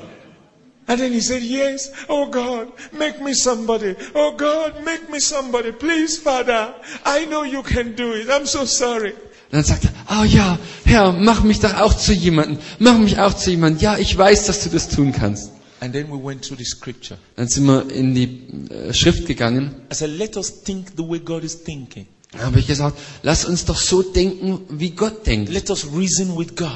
And then he said, Yes, oh God, make me somebody. Oh God, make me somebody. Please, Father, I know you can do it. I'm so sorry. Dann sagt er, oh ja, Herr, mach mich doch auch zu jemandem. Mach mich auch zu jemandem. Ja, ich weiß, dass du das tun kannst. And then we went through the scripture. Dann sind wir in die äh, Schrift gegangen. I said, Let us think the way God is thinking. Da habe ich gesagt, lass uns doch so denken, wie Gott denkt. Let us reason with God.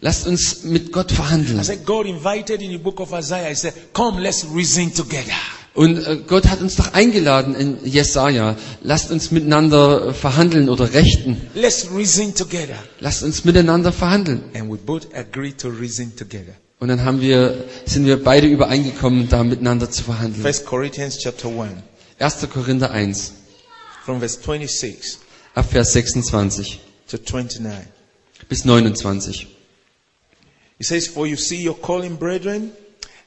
Lasst uns mit Gott I verhandeln. said, God invited in the book of Isaiah. He said, Come, let's reason together. Und äh, Gott hat uns doch eingeladen in Jesaja. Lasst uns miteinander verhandeln oder rechten. Let's reason together. Lasst uns miteinander verhandeln. And we both agreed to reason together. Und dann haben wir, sind wir beide übereingekommen, da miteinander zu verhandeln. First Corinthians chapter 1, 1. Korinther 1, from verse 26 ab Vers 26 to 29. bis 29. He says, For you see your calling, brethren,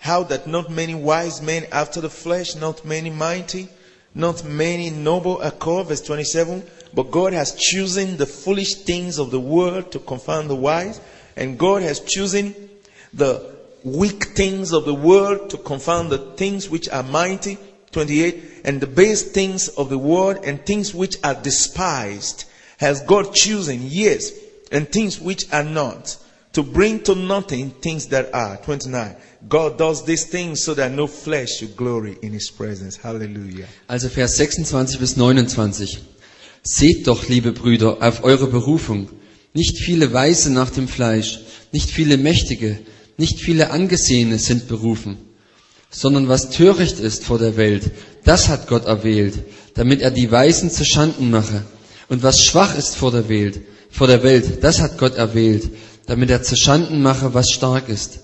how that not many wise men after the flesh, not many mighty, not many noble are. Verse 27. But God has chosen the foolish things of the world to confound the wise, and God has chosen the weak things of the world to confound the things which are mighty. 28. And the base things of the world and things which are despised has God chosen, yes, and things which are not, to bring to nothing things that are. 29. God does these things so that no flesh should glory in his presence. Hallelujah. Also Vers 26 bis 29. Seht doch, liebe Brüder, auf eure Berufung. Nicht viele Weise nach dem Fleisch, nicht viele Mächtige, nicht viele Angesehene sind berufen, sondern was töricht ist vor der Welt, das hat Gott erwählt, damit er die Weisen zu Schanden mache. Und was schwach ist vor der Welt, vor der Welt, das hat Gott erwählt, damit er zu Schanden mache, was stark ist.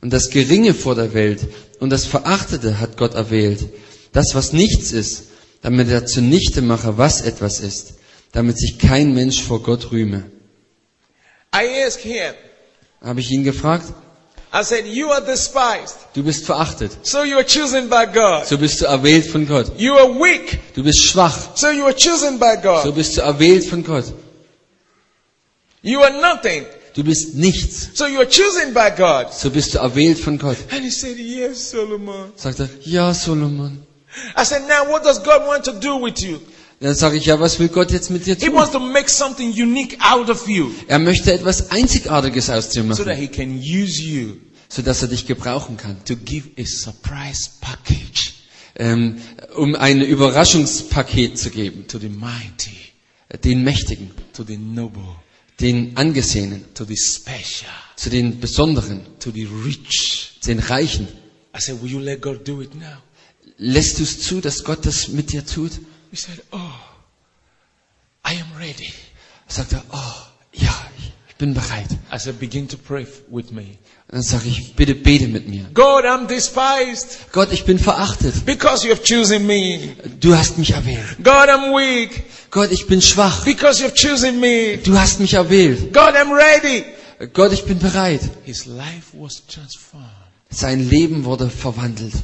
Und das Geringe vor der Welt und das Verachtete hat Gott erwählt, das, was nichts ist, damit er zunichte mache, was etwas ist, damit sich kein Mensch vor Gott rühme. I asked him, Habe ich ihn gefragt, I said, You are despised, du bist verachtet, so you are chosen by God. so bist du erwählt von Gott. You are weak, Du bist schwach, so you are chosen by so God. bist du erwählt von Gott. You are nothing, Du bist nichts, so you are chosen by God. so bist du erwählt von Gott. And he said, Yes, Solomon. Sagt er, ja Solomon. I said, Now what does God want to do with you? Dann sage ich, ja, was will Gott jetzt mit dir He tun? wants to make something unique out of you Er möchte etwas Einzigartiges aus dir so that machen, he can use you sodass er dich gebrauchen kann, to give a surprise package ähm, um ein Überraschungspaket zu geben, to the mighty, den Mächtigen, to the noble, den Angesehenen, to the special, zu den Besonderen, to the rich. zu den Reichen. I said, Will you let God do it now? Lässt du es zu, dass Gott das mit dir tut? He said, Oh, I am ready. Sagt er, oh, ja, bin bereit. I said, Begin to pray with me. Dann sage ich, bitte bete mit mir. God, I'm despised Gott, ich bin verachtet. because you have chosen me. Du hast mich erwählt. God, I'm weak Gott, ich bin schwach. because you have chosen me. Du hast mich erwählt. God, I'm ready. Gott, ich bin bereit. His life was transformed. Sein Leben wurde verwandelt.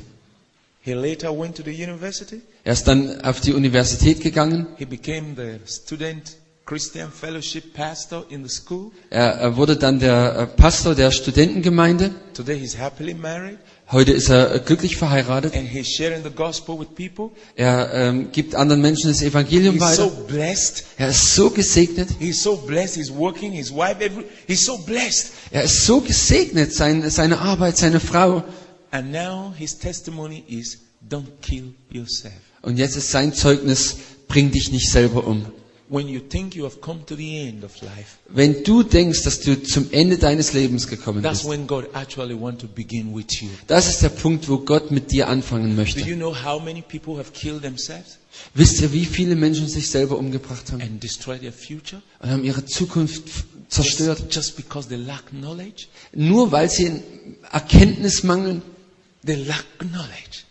He later went to the university. Er ist dann auf die Universität gegangen. He became the student Christian fellowship pastor in the school. Er, wurde dann der äh, Pastor der Studentengemeinde. Today he's happily married Heute ist er äh, glücklich verheiratet. and he's sharing the gospel with people. Er ähm, gibt anderen Menschen das Evangelium He's weiter. so blessed. Er ist so gesegnet. He's so blessed. He's working. His wife, every, he's so blessed. Er ist so gesegnet. Sein, seine Arbeit, seine Frau. And now his testimony is don't kill yourself. Und jetzt ist sein Zeugnis, bring dich nicht selber um. When you think you have come to the end of life, Wenn du denkst, dass du zum Ende deines Lebens gekommen that's bist, when God actually want to begin with you. das ist der Punkt, wo Gott mit dir anfangen Do möchte. you know how many people have killed themselves Wisst ihr, wie viele Menschen sich selber umgebracht haben and destroyed their future? und haben ihre Zukunft zerstört? Just, just because they lack knowledge? Nur weil sie in Erkenntnis mangeln.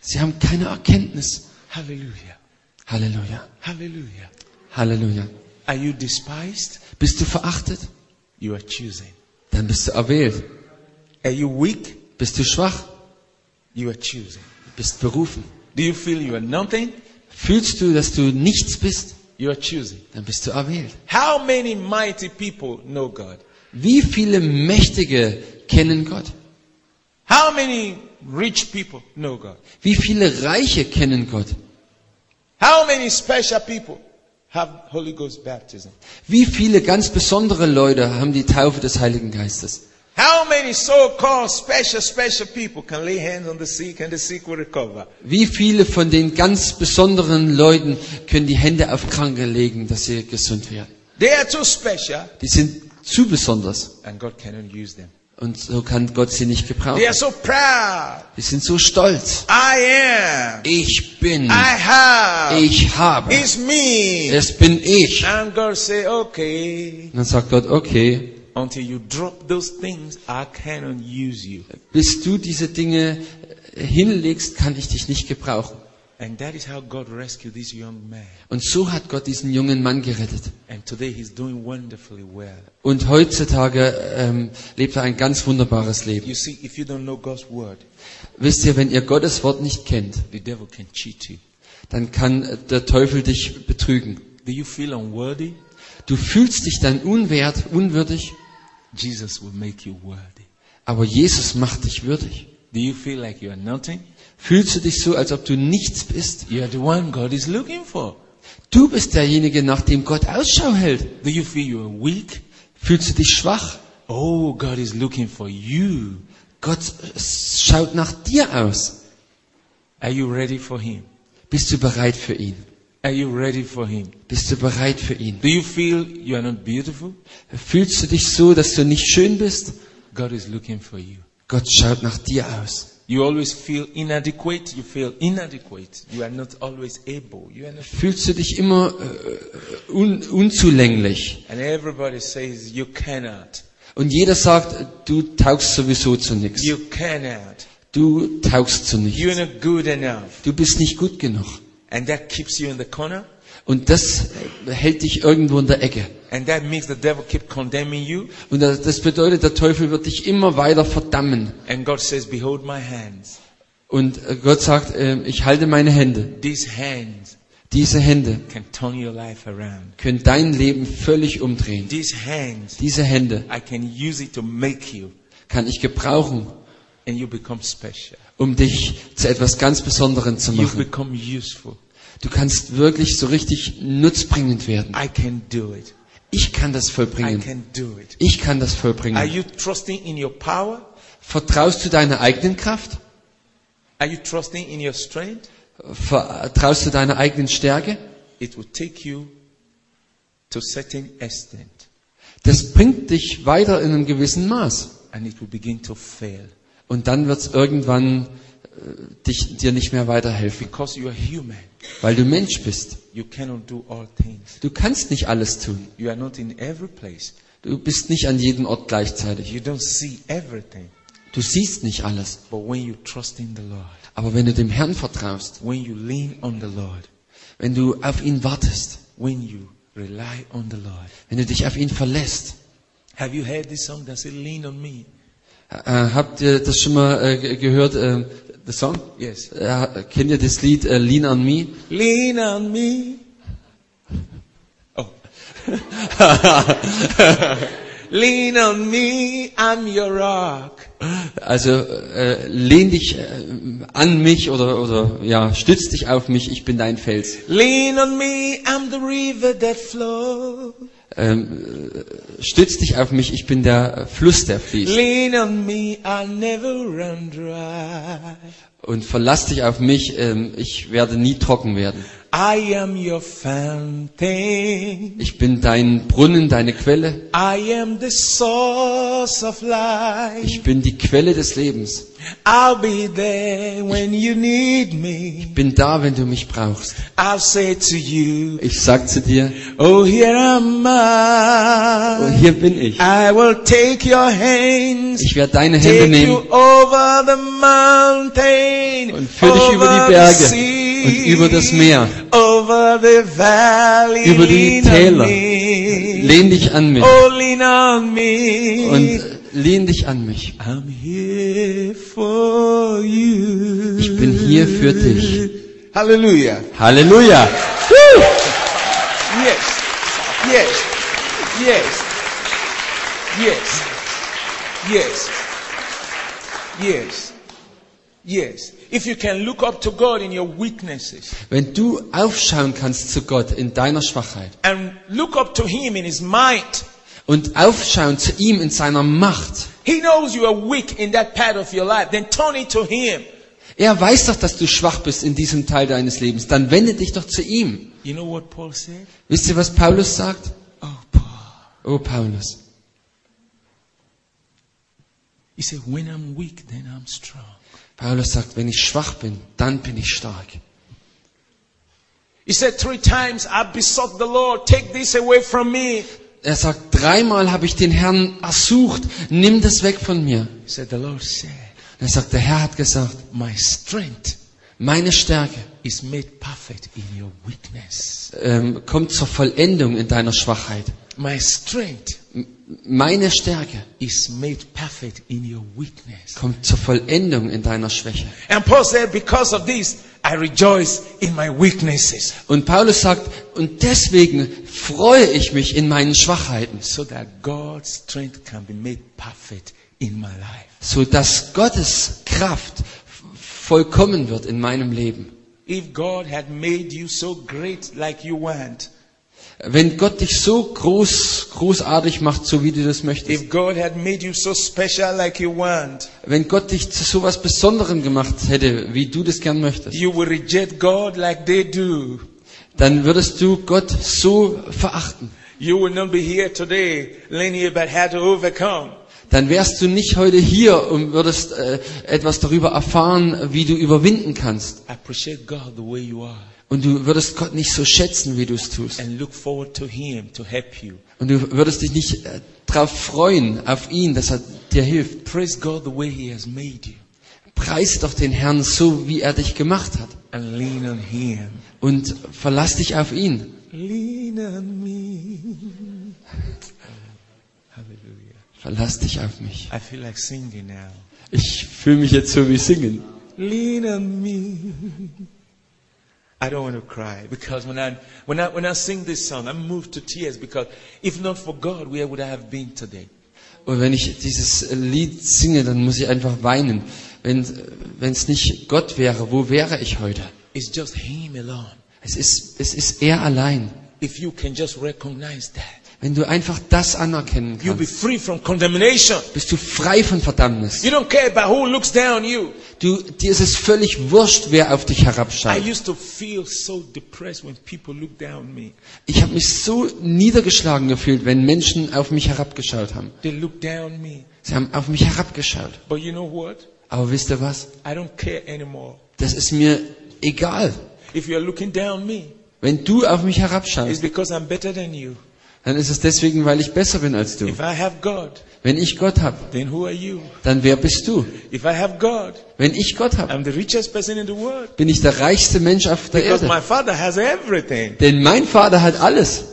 Sie haben keine Erkenntnis. Hallelujah. Halleluja. Hallelujah. Halleluja. Are you despised? Bist du verachtet? You are choosing. Dann bist du erwählt. Are you weak? Bist du schwach? You are choosing. Bist berufen. Do you feel you are nothing? Fühlst du, dass du nichts bist? You are choosing. Dann bist du erwählt. How many mighty people know God? Wie viele Mächtige kennen Gott? How many rich people know God? Wie viele Reiche kennen Gott? How many special people have Holy Ghost baptism? Wie viele ganz besondere Leute haben die Taufe des Heiligen Geistes? How many so-called special, special people can lay hands on the sick and the sick will recover? Wie viele von den ganz besonderen Leuten können die Hände auf Kranke legen, dass sie gesund werden? They are too special Die sind zu besonders und so kann Gott sie nicht gebrauchen. They are so proud. Die sind so stolz. I am. Ich bin. I have. Ich habe. It's me. Es bin ich. And God say, okay. Und dann sagt Gott, okay, Until you drop those things, I cannot use you. bis du diese Dinge hinlegst, kann ich dich nicht gebrauchen. And that is how God rescued this young man. Und so hat Gott diesen jungen Mann gerettet. And today he's doing wonderfully well. Und heutzutage ähm, lebt er ein ganz wunderbares Leben. Wisst ihr, wenn ihr Gottes Wort nicht kennt, dann kann äh, der Teufel dich betrügen. Do you feel unworthy? Du fühlst dich dann unwert, unwürdig, Jesus will make you worthy. aber Jesus macht dich würdig. Do you feel like you are nothing? Fühlst du dich so, als ob du nichts bist? You are the one God is looking for. Du bist derjenige, nach dem Gott Ausschau hält. Do you feel you are weak? Fühlst du dich schwach? Oh, God is looking for you. Gott schaut nach dir aus. Are you ready for Him? Bist du bereit für ihn? Are you ready for Him? Bist du bereit für ihn? Do you feel you are not beautiful? Fühlst du dich so, dass du nicht schön bist? God is looking for you. Gott schaut nach dir aus. You always feel inadequate. You feel inadequate. You are not always able. You are not. Fühlst du dich immer äh, un unzulänglich? And everybody says you cannot. Und jeder sagt, du taugst sowieso zu nichts. You cannot. Du taugst zu nichts. You're not good enough. Du bist nicht gut genug. And that keeps you in the corner. Und das hält dich irgendwo in der Ecke. And that makes the devil keep condemning you. Und das bedeutet, der Teufel wird dich immer weiter verdammen. And God says, Behold my hands. Und äh, Gott sagt, äh, ich halte meine Hände. These hands Diese Hände können dein Leben völlig umdrehen. Hands, Diese Hände kann ich gebrauchen, um dich zu etwas ganz Besonderem zu machen. Du kannst wirklich so richtig nutzbringend werden. I can do it. Ich kann das I vollbringen. can do it. Ich kann das Are vollbringen. you trusting in your power? Vertraust du deiner eigenen Kraft? Are you trusting in your strength? Vertraust du deiner eigenen Stärke? It will take you to certain extent. Das bringt dich weiter in einem gewissen Maß. and it will begin to fail Und dann wird es irgendwann dich, dir nicht mehr weiterhelfen, because you are human. weil du Mensch bist. You cannot do all things. Du kannst nicht alles tun. You are not in every place. Du bist nicht an jedem Ort gleichzeitig. You don't see everything. Du siehst nicht alles. But when you trust in the Lord, Aber wenn du dem Herrn vertraust, when you lean on the Lord, wenn du auf ihn wartest, when you rely on the Lord. wenn du dich auf ihn verlässt, Have you heard this song that says, Lean on me? äh, habt ihr das schon mal äh, ge- gehört, äh, der Song? Yes. Äh, kennt ihr das Lied äh, Lean on Me? Lean on me. Oh. Lean on me, I'm your rock. Also äh, lehn dich äh, an mich oder oder ja stütz dich auf mich, ich bin dein Fels. Lean on me, I'm the river that flows. Ähm, äh, stütz dich auf mich, ich bin der Fluss, der fließt. Lean on me, I'll never run dry. Und verlass dich auf mich, ähm, ich werde nie trocken werden. I am your fountain. Ich bin dein Brunnen, deine Quelle. I am the source of life. Ich bin die Quelle des Lebens. I'll be there when you need me. Ich bin da, wenn du mich brauchst. I'll say to you, Ich sag zu dir, Oh, here am oh, I. hier bin ich. I will take your hands, Ich werde deine Hände take you nehmen over the mountain, und führe dich über die Berge the sea, und über das Meer, over the valley. über die Täler. Lehn dich an mich Oh, lean on me. und lehn dich an mich. I'm here for you. Ich bin hier für dich. Hallelujah. Halleluja! Yes. Yes. Yes. Yes. Yes. Yes. Yes. If you can look up to God in your weaknesses Wenn du aufschauen kannst zu Gott in deiner Schwachheit and look up to Him in His might, und aufschauen zu ihm in seiner Macht, He knows you are weak in that part of your life. Then turn it to Him. er weiß doch, dass du schwach bist in diesem Teil deines Lebens, dann wende dich doch zu ihm. You know what Paul said? Wisst ihr, was Paulus sagt? Oh, Paul. Oh, Paulus. He said, when I'm weak, then I'm strong. Paulus sagt, wenn ich schwach bin, dann bin ich stark. He said, three times I besought the Lord, take this away from me. Er sagt, dreimal habe ich den Herrn ersucht, nimm das weg von mir. He said, the Lord said, Er sagt, der Herr hat gesagt, my strength meine Stärke is made perfect in your weakness. ähm, kommt zur Vollendung in deiner Schwachheit. My strength Meine Stärke is made perfect in your weakness. kommt zur Vollendung in deiner Schwäche. And Paul said, because of this, I rejoice in my weaknesses Und Paulus sagt, und deswegen freue ich mich in meinen Schwachheiten, so that God's strength can be made perfect in my life. so dass Gottes Kraft vollkommen wird in meinem Leben. If God had made you so great like you want, Wenn Gott dich so groß, großartig macht, so wie du das möchtest, if God had made you so special like you want, wenn Gott dich zu so was Besonderem gemacht hätte, wie du das gern möchtest, you would reject God like they do. dann würdest du Gott so verachten. You would not be here today learning about how to overcome. Dann wärst du nicht heute hier und würdest äh, etwas darüber erfahren, wie du überwinden kannst. Und du würdest Gott nicht so schätzen, wie du es tust. and look forward to Him to help you. Und du würdest dich nicht äh, darauf freuen, auf ihn, dass er dir hilft. Praise God the way He has made you Preis doch den Herrn so, wie er dich gemacht hat. and lean on Him. Und verlass dich auf ihn. Lean on me. Hallelujah. Verlass dich auf mich. I feel like singing now. Ich fühle mich jetzt so wie singen. Lean on me. I don't want to cry because when I when I when I sing this song, I'm moved to tears because if not for God, where would I have been today? Und wenn ich dieses Lied singe, dann muss ich einfach weinen. Wenn es nicht Gott wäre, wo wäre ich heute? It's just Him alone. Es ist, es ist er allein. If you can just recognize that, Wenn du einfach das anerkennen you'll be kannst, free from condemnation. bist du frei von Verdammnis. You don't care about who looks down on you. Du, dir ist es völlig wurscht, wer auf dich I herabschaut. used to feel so depressed when people look down on me. Ich habe mich so niedergeschlagen gefühlt, wenn Menschen auf mich herabgeschaut haben. They look down on me. Sie haben auf mich herabgeschaut. But you know what? Aber wisst ihr was? I don't care anymore. Das ist mir egal. If you're looking down on me, Wenn du auf mich it's herabschaust, because I'm better than you. Dann ist es deswegen, weil ich besser bin als du. God, Wenn ich Gott habe, dann wer bist du? God, Wenn ich Gott habe, bin ich der reichste Mensch auf der Because Erde. my father has everything. Denn mein Vater hat alles.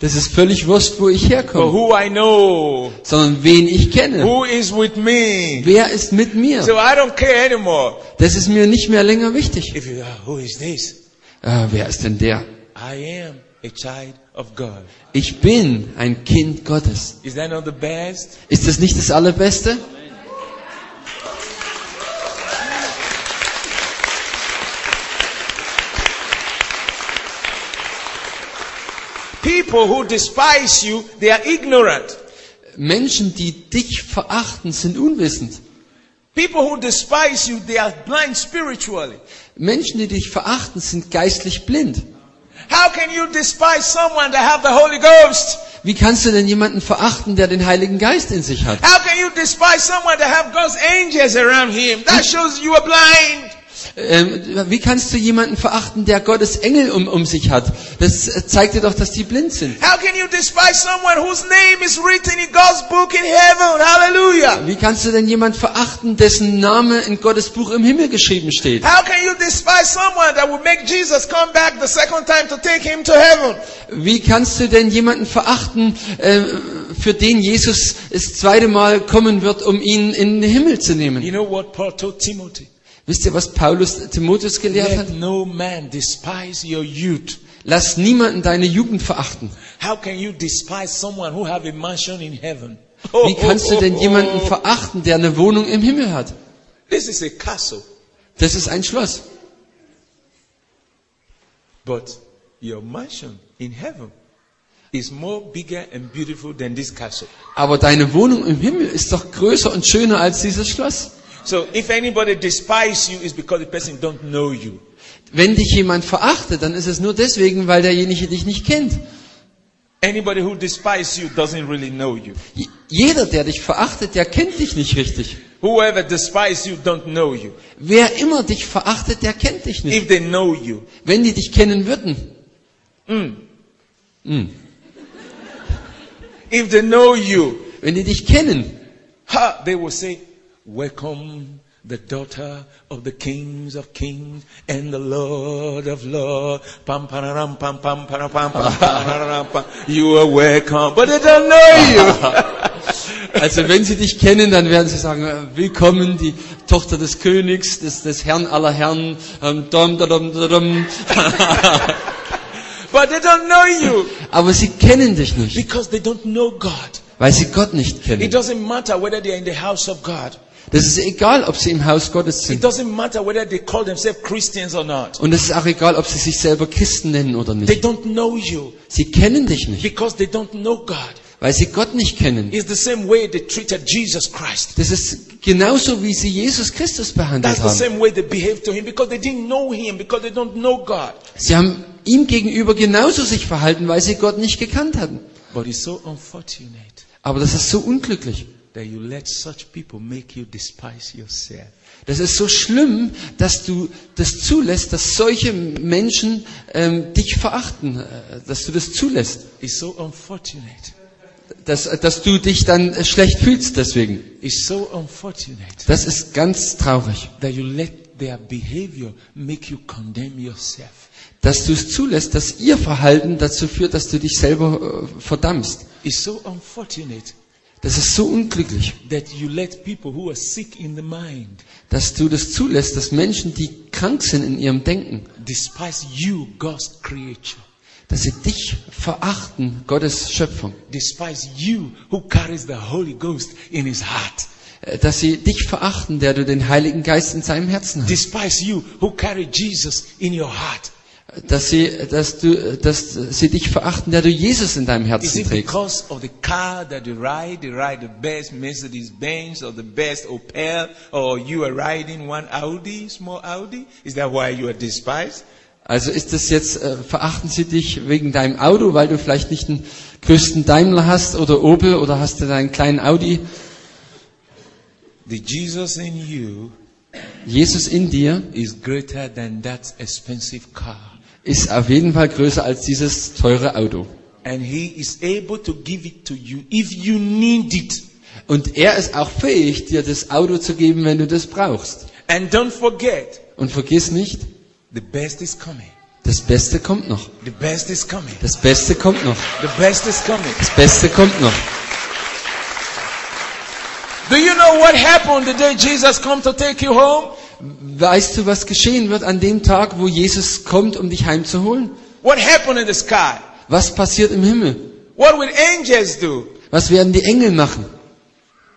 Das ist völlig wurscht, wo ich herkomme, know, sondern wen ich kenne. Wer ist mit So mir? I don't care anymore. Das ist mir nicht mehr länger wichtig. You this? Ah, wer ist denn der? I am a child of God. Ich bin ein Kind Gottes. Is that not the best? Ist das nicht das Allerbeste? People who despise you, they are ignorant. Menschen, die dich verachten, sind unwissend. People who despise you, they are blind spiritually. Menschen, die dich verachten, sind geistlich blind. How can you despise someone that have the Holy Ghost? Wie kannst du denn jemanden verachten, der den Heiligen Geist in sich hat? How can you despise someone that have God's angels around him? That shows you are blind. Ähm, wie kannst du jemanden verachten, der Gottes Engel um, um sich hat? Das äh, zeigt dir doch, dass die blind sind. How can you despise someone whose name is written in God's book in heaven? Hallelujah. Wie kannst du denn jemanden verachten, dessen Name in Gottes Buch im Himmel geschrieben steht? How can you despise someone that will make Jesus come back the second time to take him to heaven? Wie kannst du denn jemanden verachten, äh, für den Jesus das zweite Mal kommen wird, um ihn in den Himmel zu nehmen? You know what Paul told Timothy? Wisst ihr, was Paulus Timotheus gelehrt hat? No man despise your youth. Lass niemanden deine Jugend verachten. How can you despise someone who have a mansion in heaven? Wie kannst du denn jemanden verachten, der eine Wohnung im Himmel hat? This is a castle, Das ist ein Schloss. but your mansion in heaven is more bigger and beautiful than this castle. Aber deine Wohnung im Himmel ist doch größer und schöner als dieses Schloss. So if anybody despises you, it's because the person don't know you. Wenn dich jemand verachtet, dann ist es nur deswegen, weil derjenige dich nicht kennt. Anybody who despises you doesn't really know you. Jeder, der dich verachtet, der kennt dich nicht richtig. Whoever despises you don't know you. Wer immer dich verachtet, der kennt dich nicht. If they know you, Wenn die dich kennen würden, if they know you, wenn die dich kennen, ha, they will say, welcome the daughter of the kings of kings and the lord of lords. Pam, pararam, pam, pam, para, pam, pam, pararam, pam. You are welcome. But they don't know you. also wenn sie dich kennen, dann werden sie sagen, äh, willkommen, die Tochter des Königs, des, des Herrn aller Herren. ähm, dum, dum, dum, dum, dum. But they don't know you Aber sie kennen dich nicht, because they don't know God. weil sie Gott nicht It kennen. doesn't matter whether they're in the house of God. Das ist egal, ob sie im Haus Gottes It sind. doesn't matter whether they call themselves Christians or not. Und es ist auch egal, ob sie sich selber Christen nennen oder They nicht. don't know you Sie kennen dich nicht, because they don't know God. weil sie Gott nicht kennen. It's the same way they treated Jesus Christ. Das ist genauso, wie sie Jesus Christus behandelt That's the haben. same way they behaved to him because they didn't know him, because they don't know God. Sie haben ihm gegenüber genauso sich verhalten, weil sie Gott nicht gekannt hatten. But it's so unfortunate Aber das ist so unglücklich. That you let such people make you despise yourself. Das ist so schlimm, dass du das zulässt, dass solche Menschen ähm, dich verachten, äh, dass du das zulässt, It's so unfortunate. dass, dass du dich dann äh, schlecht fühlst deswegen. It's so unfortunate Das ist ganz traurig, that you let their behavior make you condemn yourself. dass du es zulässt, dass ihr Verhalten dazu führt, dass du dich selber äh, verdammst. It's so unfortunate Das ist so unglücklich, mind dass du das zulässt, dass Menschen, die krank sind in ihrem Denken, despise you, God's creature. dass sie dich verachten, Gottes Schöpfung, Despise you who carries the Holy Ghost in his heart. Äh, dass sie dich verachten, der du den Heiligen Geist in seinem Herzen hast. Despise you who carry Jesus in your heart. Dass sie, dass du, dass sie dich verachten, der du Jesus in deinem Herzen trägst? Also ist das jetzt, äh, verachten sie dich wegen deinem Auto, weil du vielleicht nicht den größten Daimler hast oder Opel oder hast du deinen kleinen Audi? The Jesus in you Jesus in dir is greater than that expensive car. Ist auf jeden Fall größer als dieses teure Auto. And he is able to give it to you if you need it. Und er ist auch fähig, dir das Auto zu geben, wenn du das brauchst. And don't forget, Und vergiss nicht, the best is coming. das Beste kommt noch. The best is coming. Das Beste kommt noch. The best is coming. Das Beste kommt noch. Do you know what happened the day Jesus come to take you home? Weißt du, was geschehen wird an dem Tag, wo Jesus kommt, um dich heimzuholen? What happened in the sky? Was passiert im Himmel? What will angels do? Was werden die Engel machen?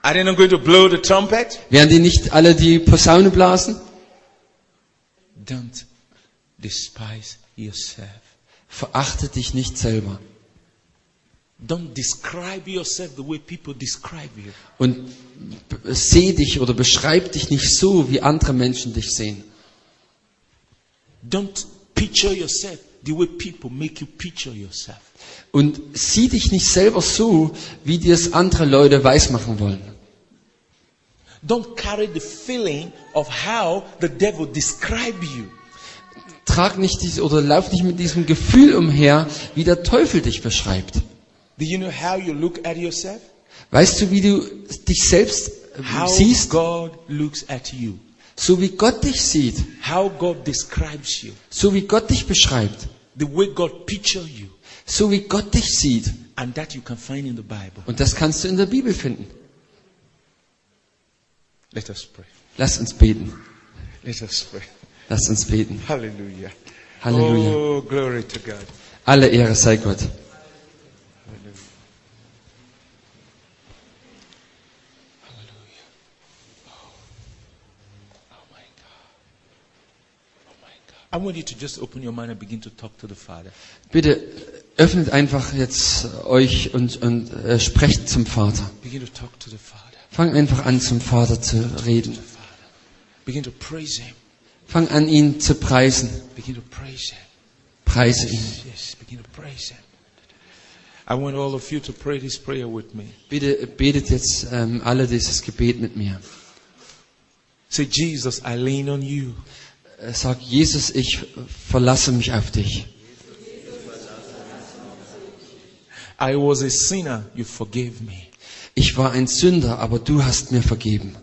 Are they not going to blow the trumpet? Werden die nicht alle die Posaune blasen? Don't despise yourself. Verachte dich nicht selber. Don't describe yourself the way people describe you. Und seh dich oder beschreib dich nicht so, wie andere Menschen dich sehen. Don't picture yourself the way people make you picture yourself. Und sieh dich nicht selber so, wie dir es andere Leute weismachen wollen. Don't carry the feeling of how the devil describe you. Trag nicht dies oder lauf nicht mit diesem Gefühl umher, wie der Teufel dich beschreibt. Do you know how you look at yourself? Weißt du, wie du dich selbst äh, How siehst? God looks at you. So wie Gott dich sieht, How God describes you. so wie Gott dich beschreibt, The way God picture you. so wie Gott dich sieht. And that you can find in the Bible. Und das kannst du in der Bibel finden. Let us pray. Lass uns beten. Let us pray. Lass uns beten. Hallelujah. Halleluja. Oh, glory to God. Alle Ehre sei Gott. Oh my God. Oh my God. I want you to just open your mind and begin to talk to the Father. Bitte öffnet einfach jetzt euch und, und äh, sprecht zum Vater. Begin to talk to the Father. Fang einfach an, zum Vater zu reden. The Father. Begin to praise Him. Fang an, ihn zu preisen. Begin to praise Him. Preise ihn. Yes, begin to praise Him. I want all of you to pray this prayer with me. Bitte betet jetzt ähm, alle dieses Gebet mit mir. Say, Jesus, I lean on you. Äh, Sag, Jesus, ich verlasse mich auf dich. I was a sinner. You forgave me. Ich war ein Sünder, aber du hast mir vergeben.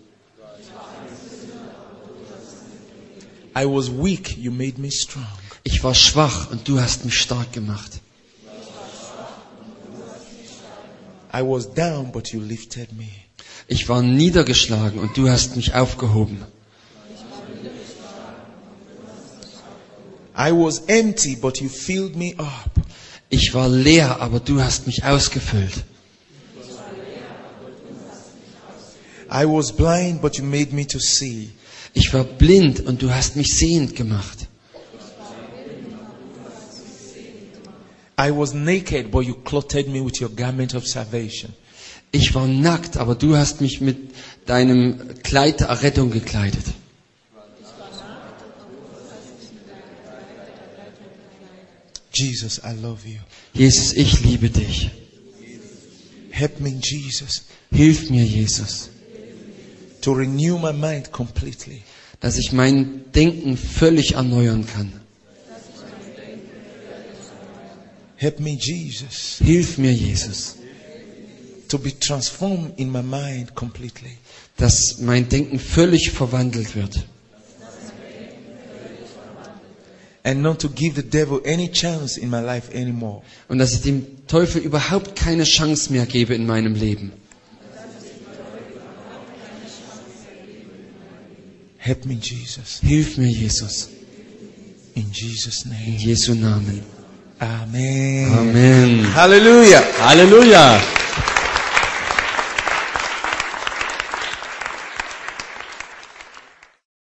I was weak. You made me strong. Ich war schwach und du hast mich stark gemacht. I was down, but you lifted me. Ich war niedergeschlagen und du hast mich aufgehoben. I was empty, but you filled me up. Ich war leer, aber du hast mich ausgefüllt. I was blind, but you made me to see. Ich war blind und du hast mich sehend gemacht. I was naked, but you clothed me with your garment of salvation. Ich war nackt, aber du hast mich mit deinem Kleid der Errettung gekleidet. Jesus, I love you. Jesus, ich liebe dich. Help me, Jesus, Hilf mir, Jesus, to renew my mind completely. dass ich mein Denken völlig erneuern kann. Help me, Jesus, Hilf mir, Jesus, to be transformed in my mind completely. dass mein Denken völlig verwandelt wird. And not to give the devil any chance in my life anymore. Und dass ich dem Teufel überhaupt keine Chance mehr gebe in meinem Leben. Help me, Jesus. Hilf mir, Jesus, In Jesus' name. in. Jesu Namen. Amen. Amen. Hallelujah. Halleluja.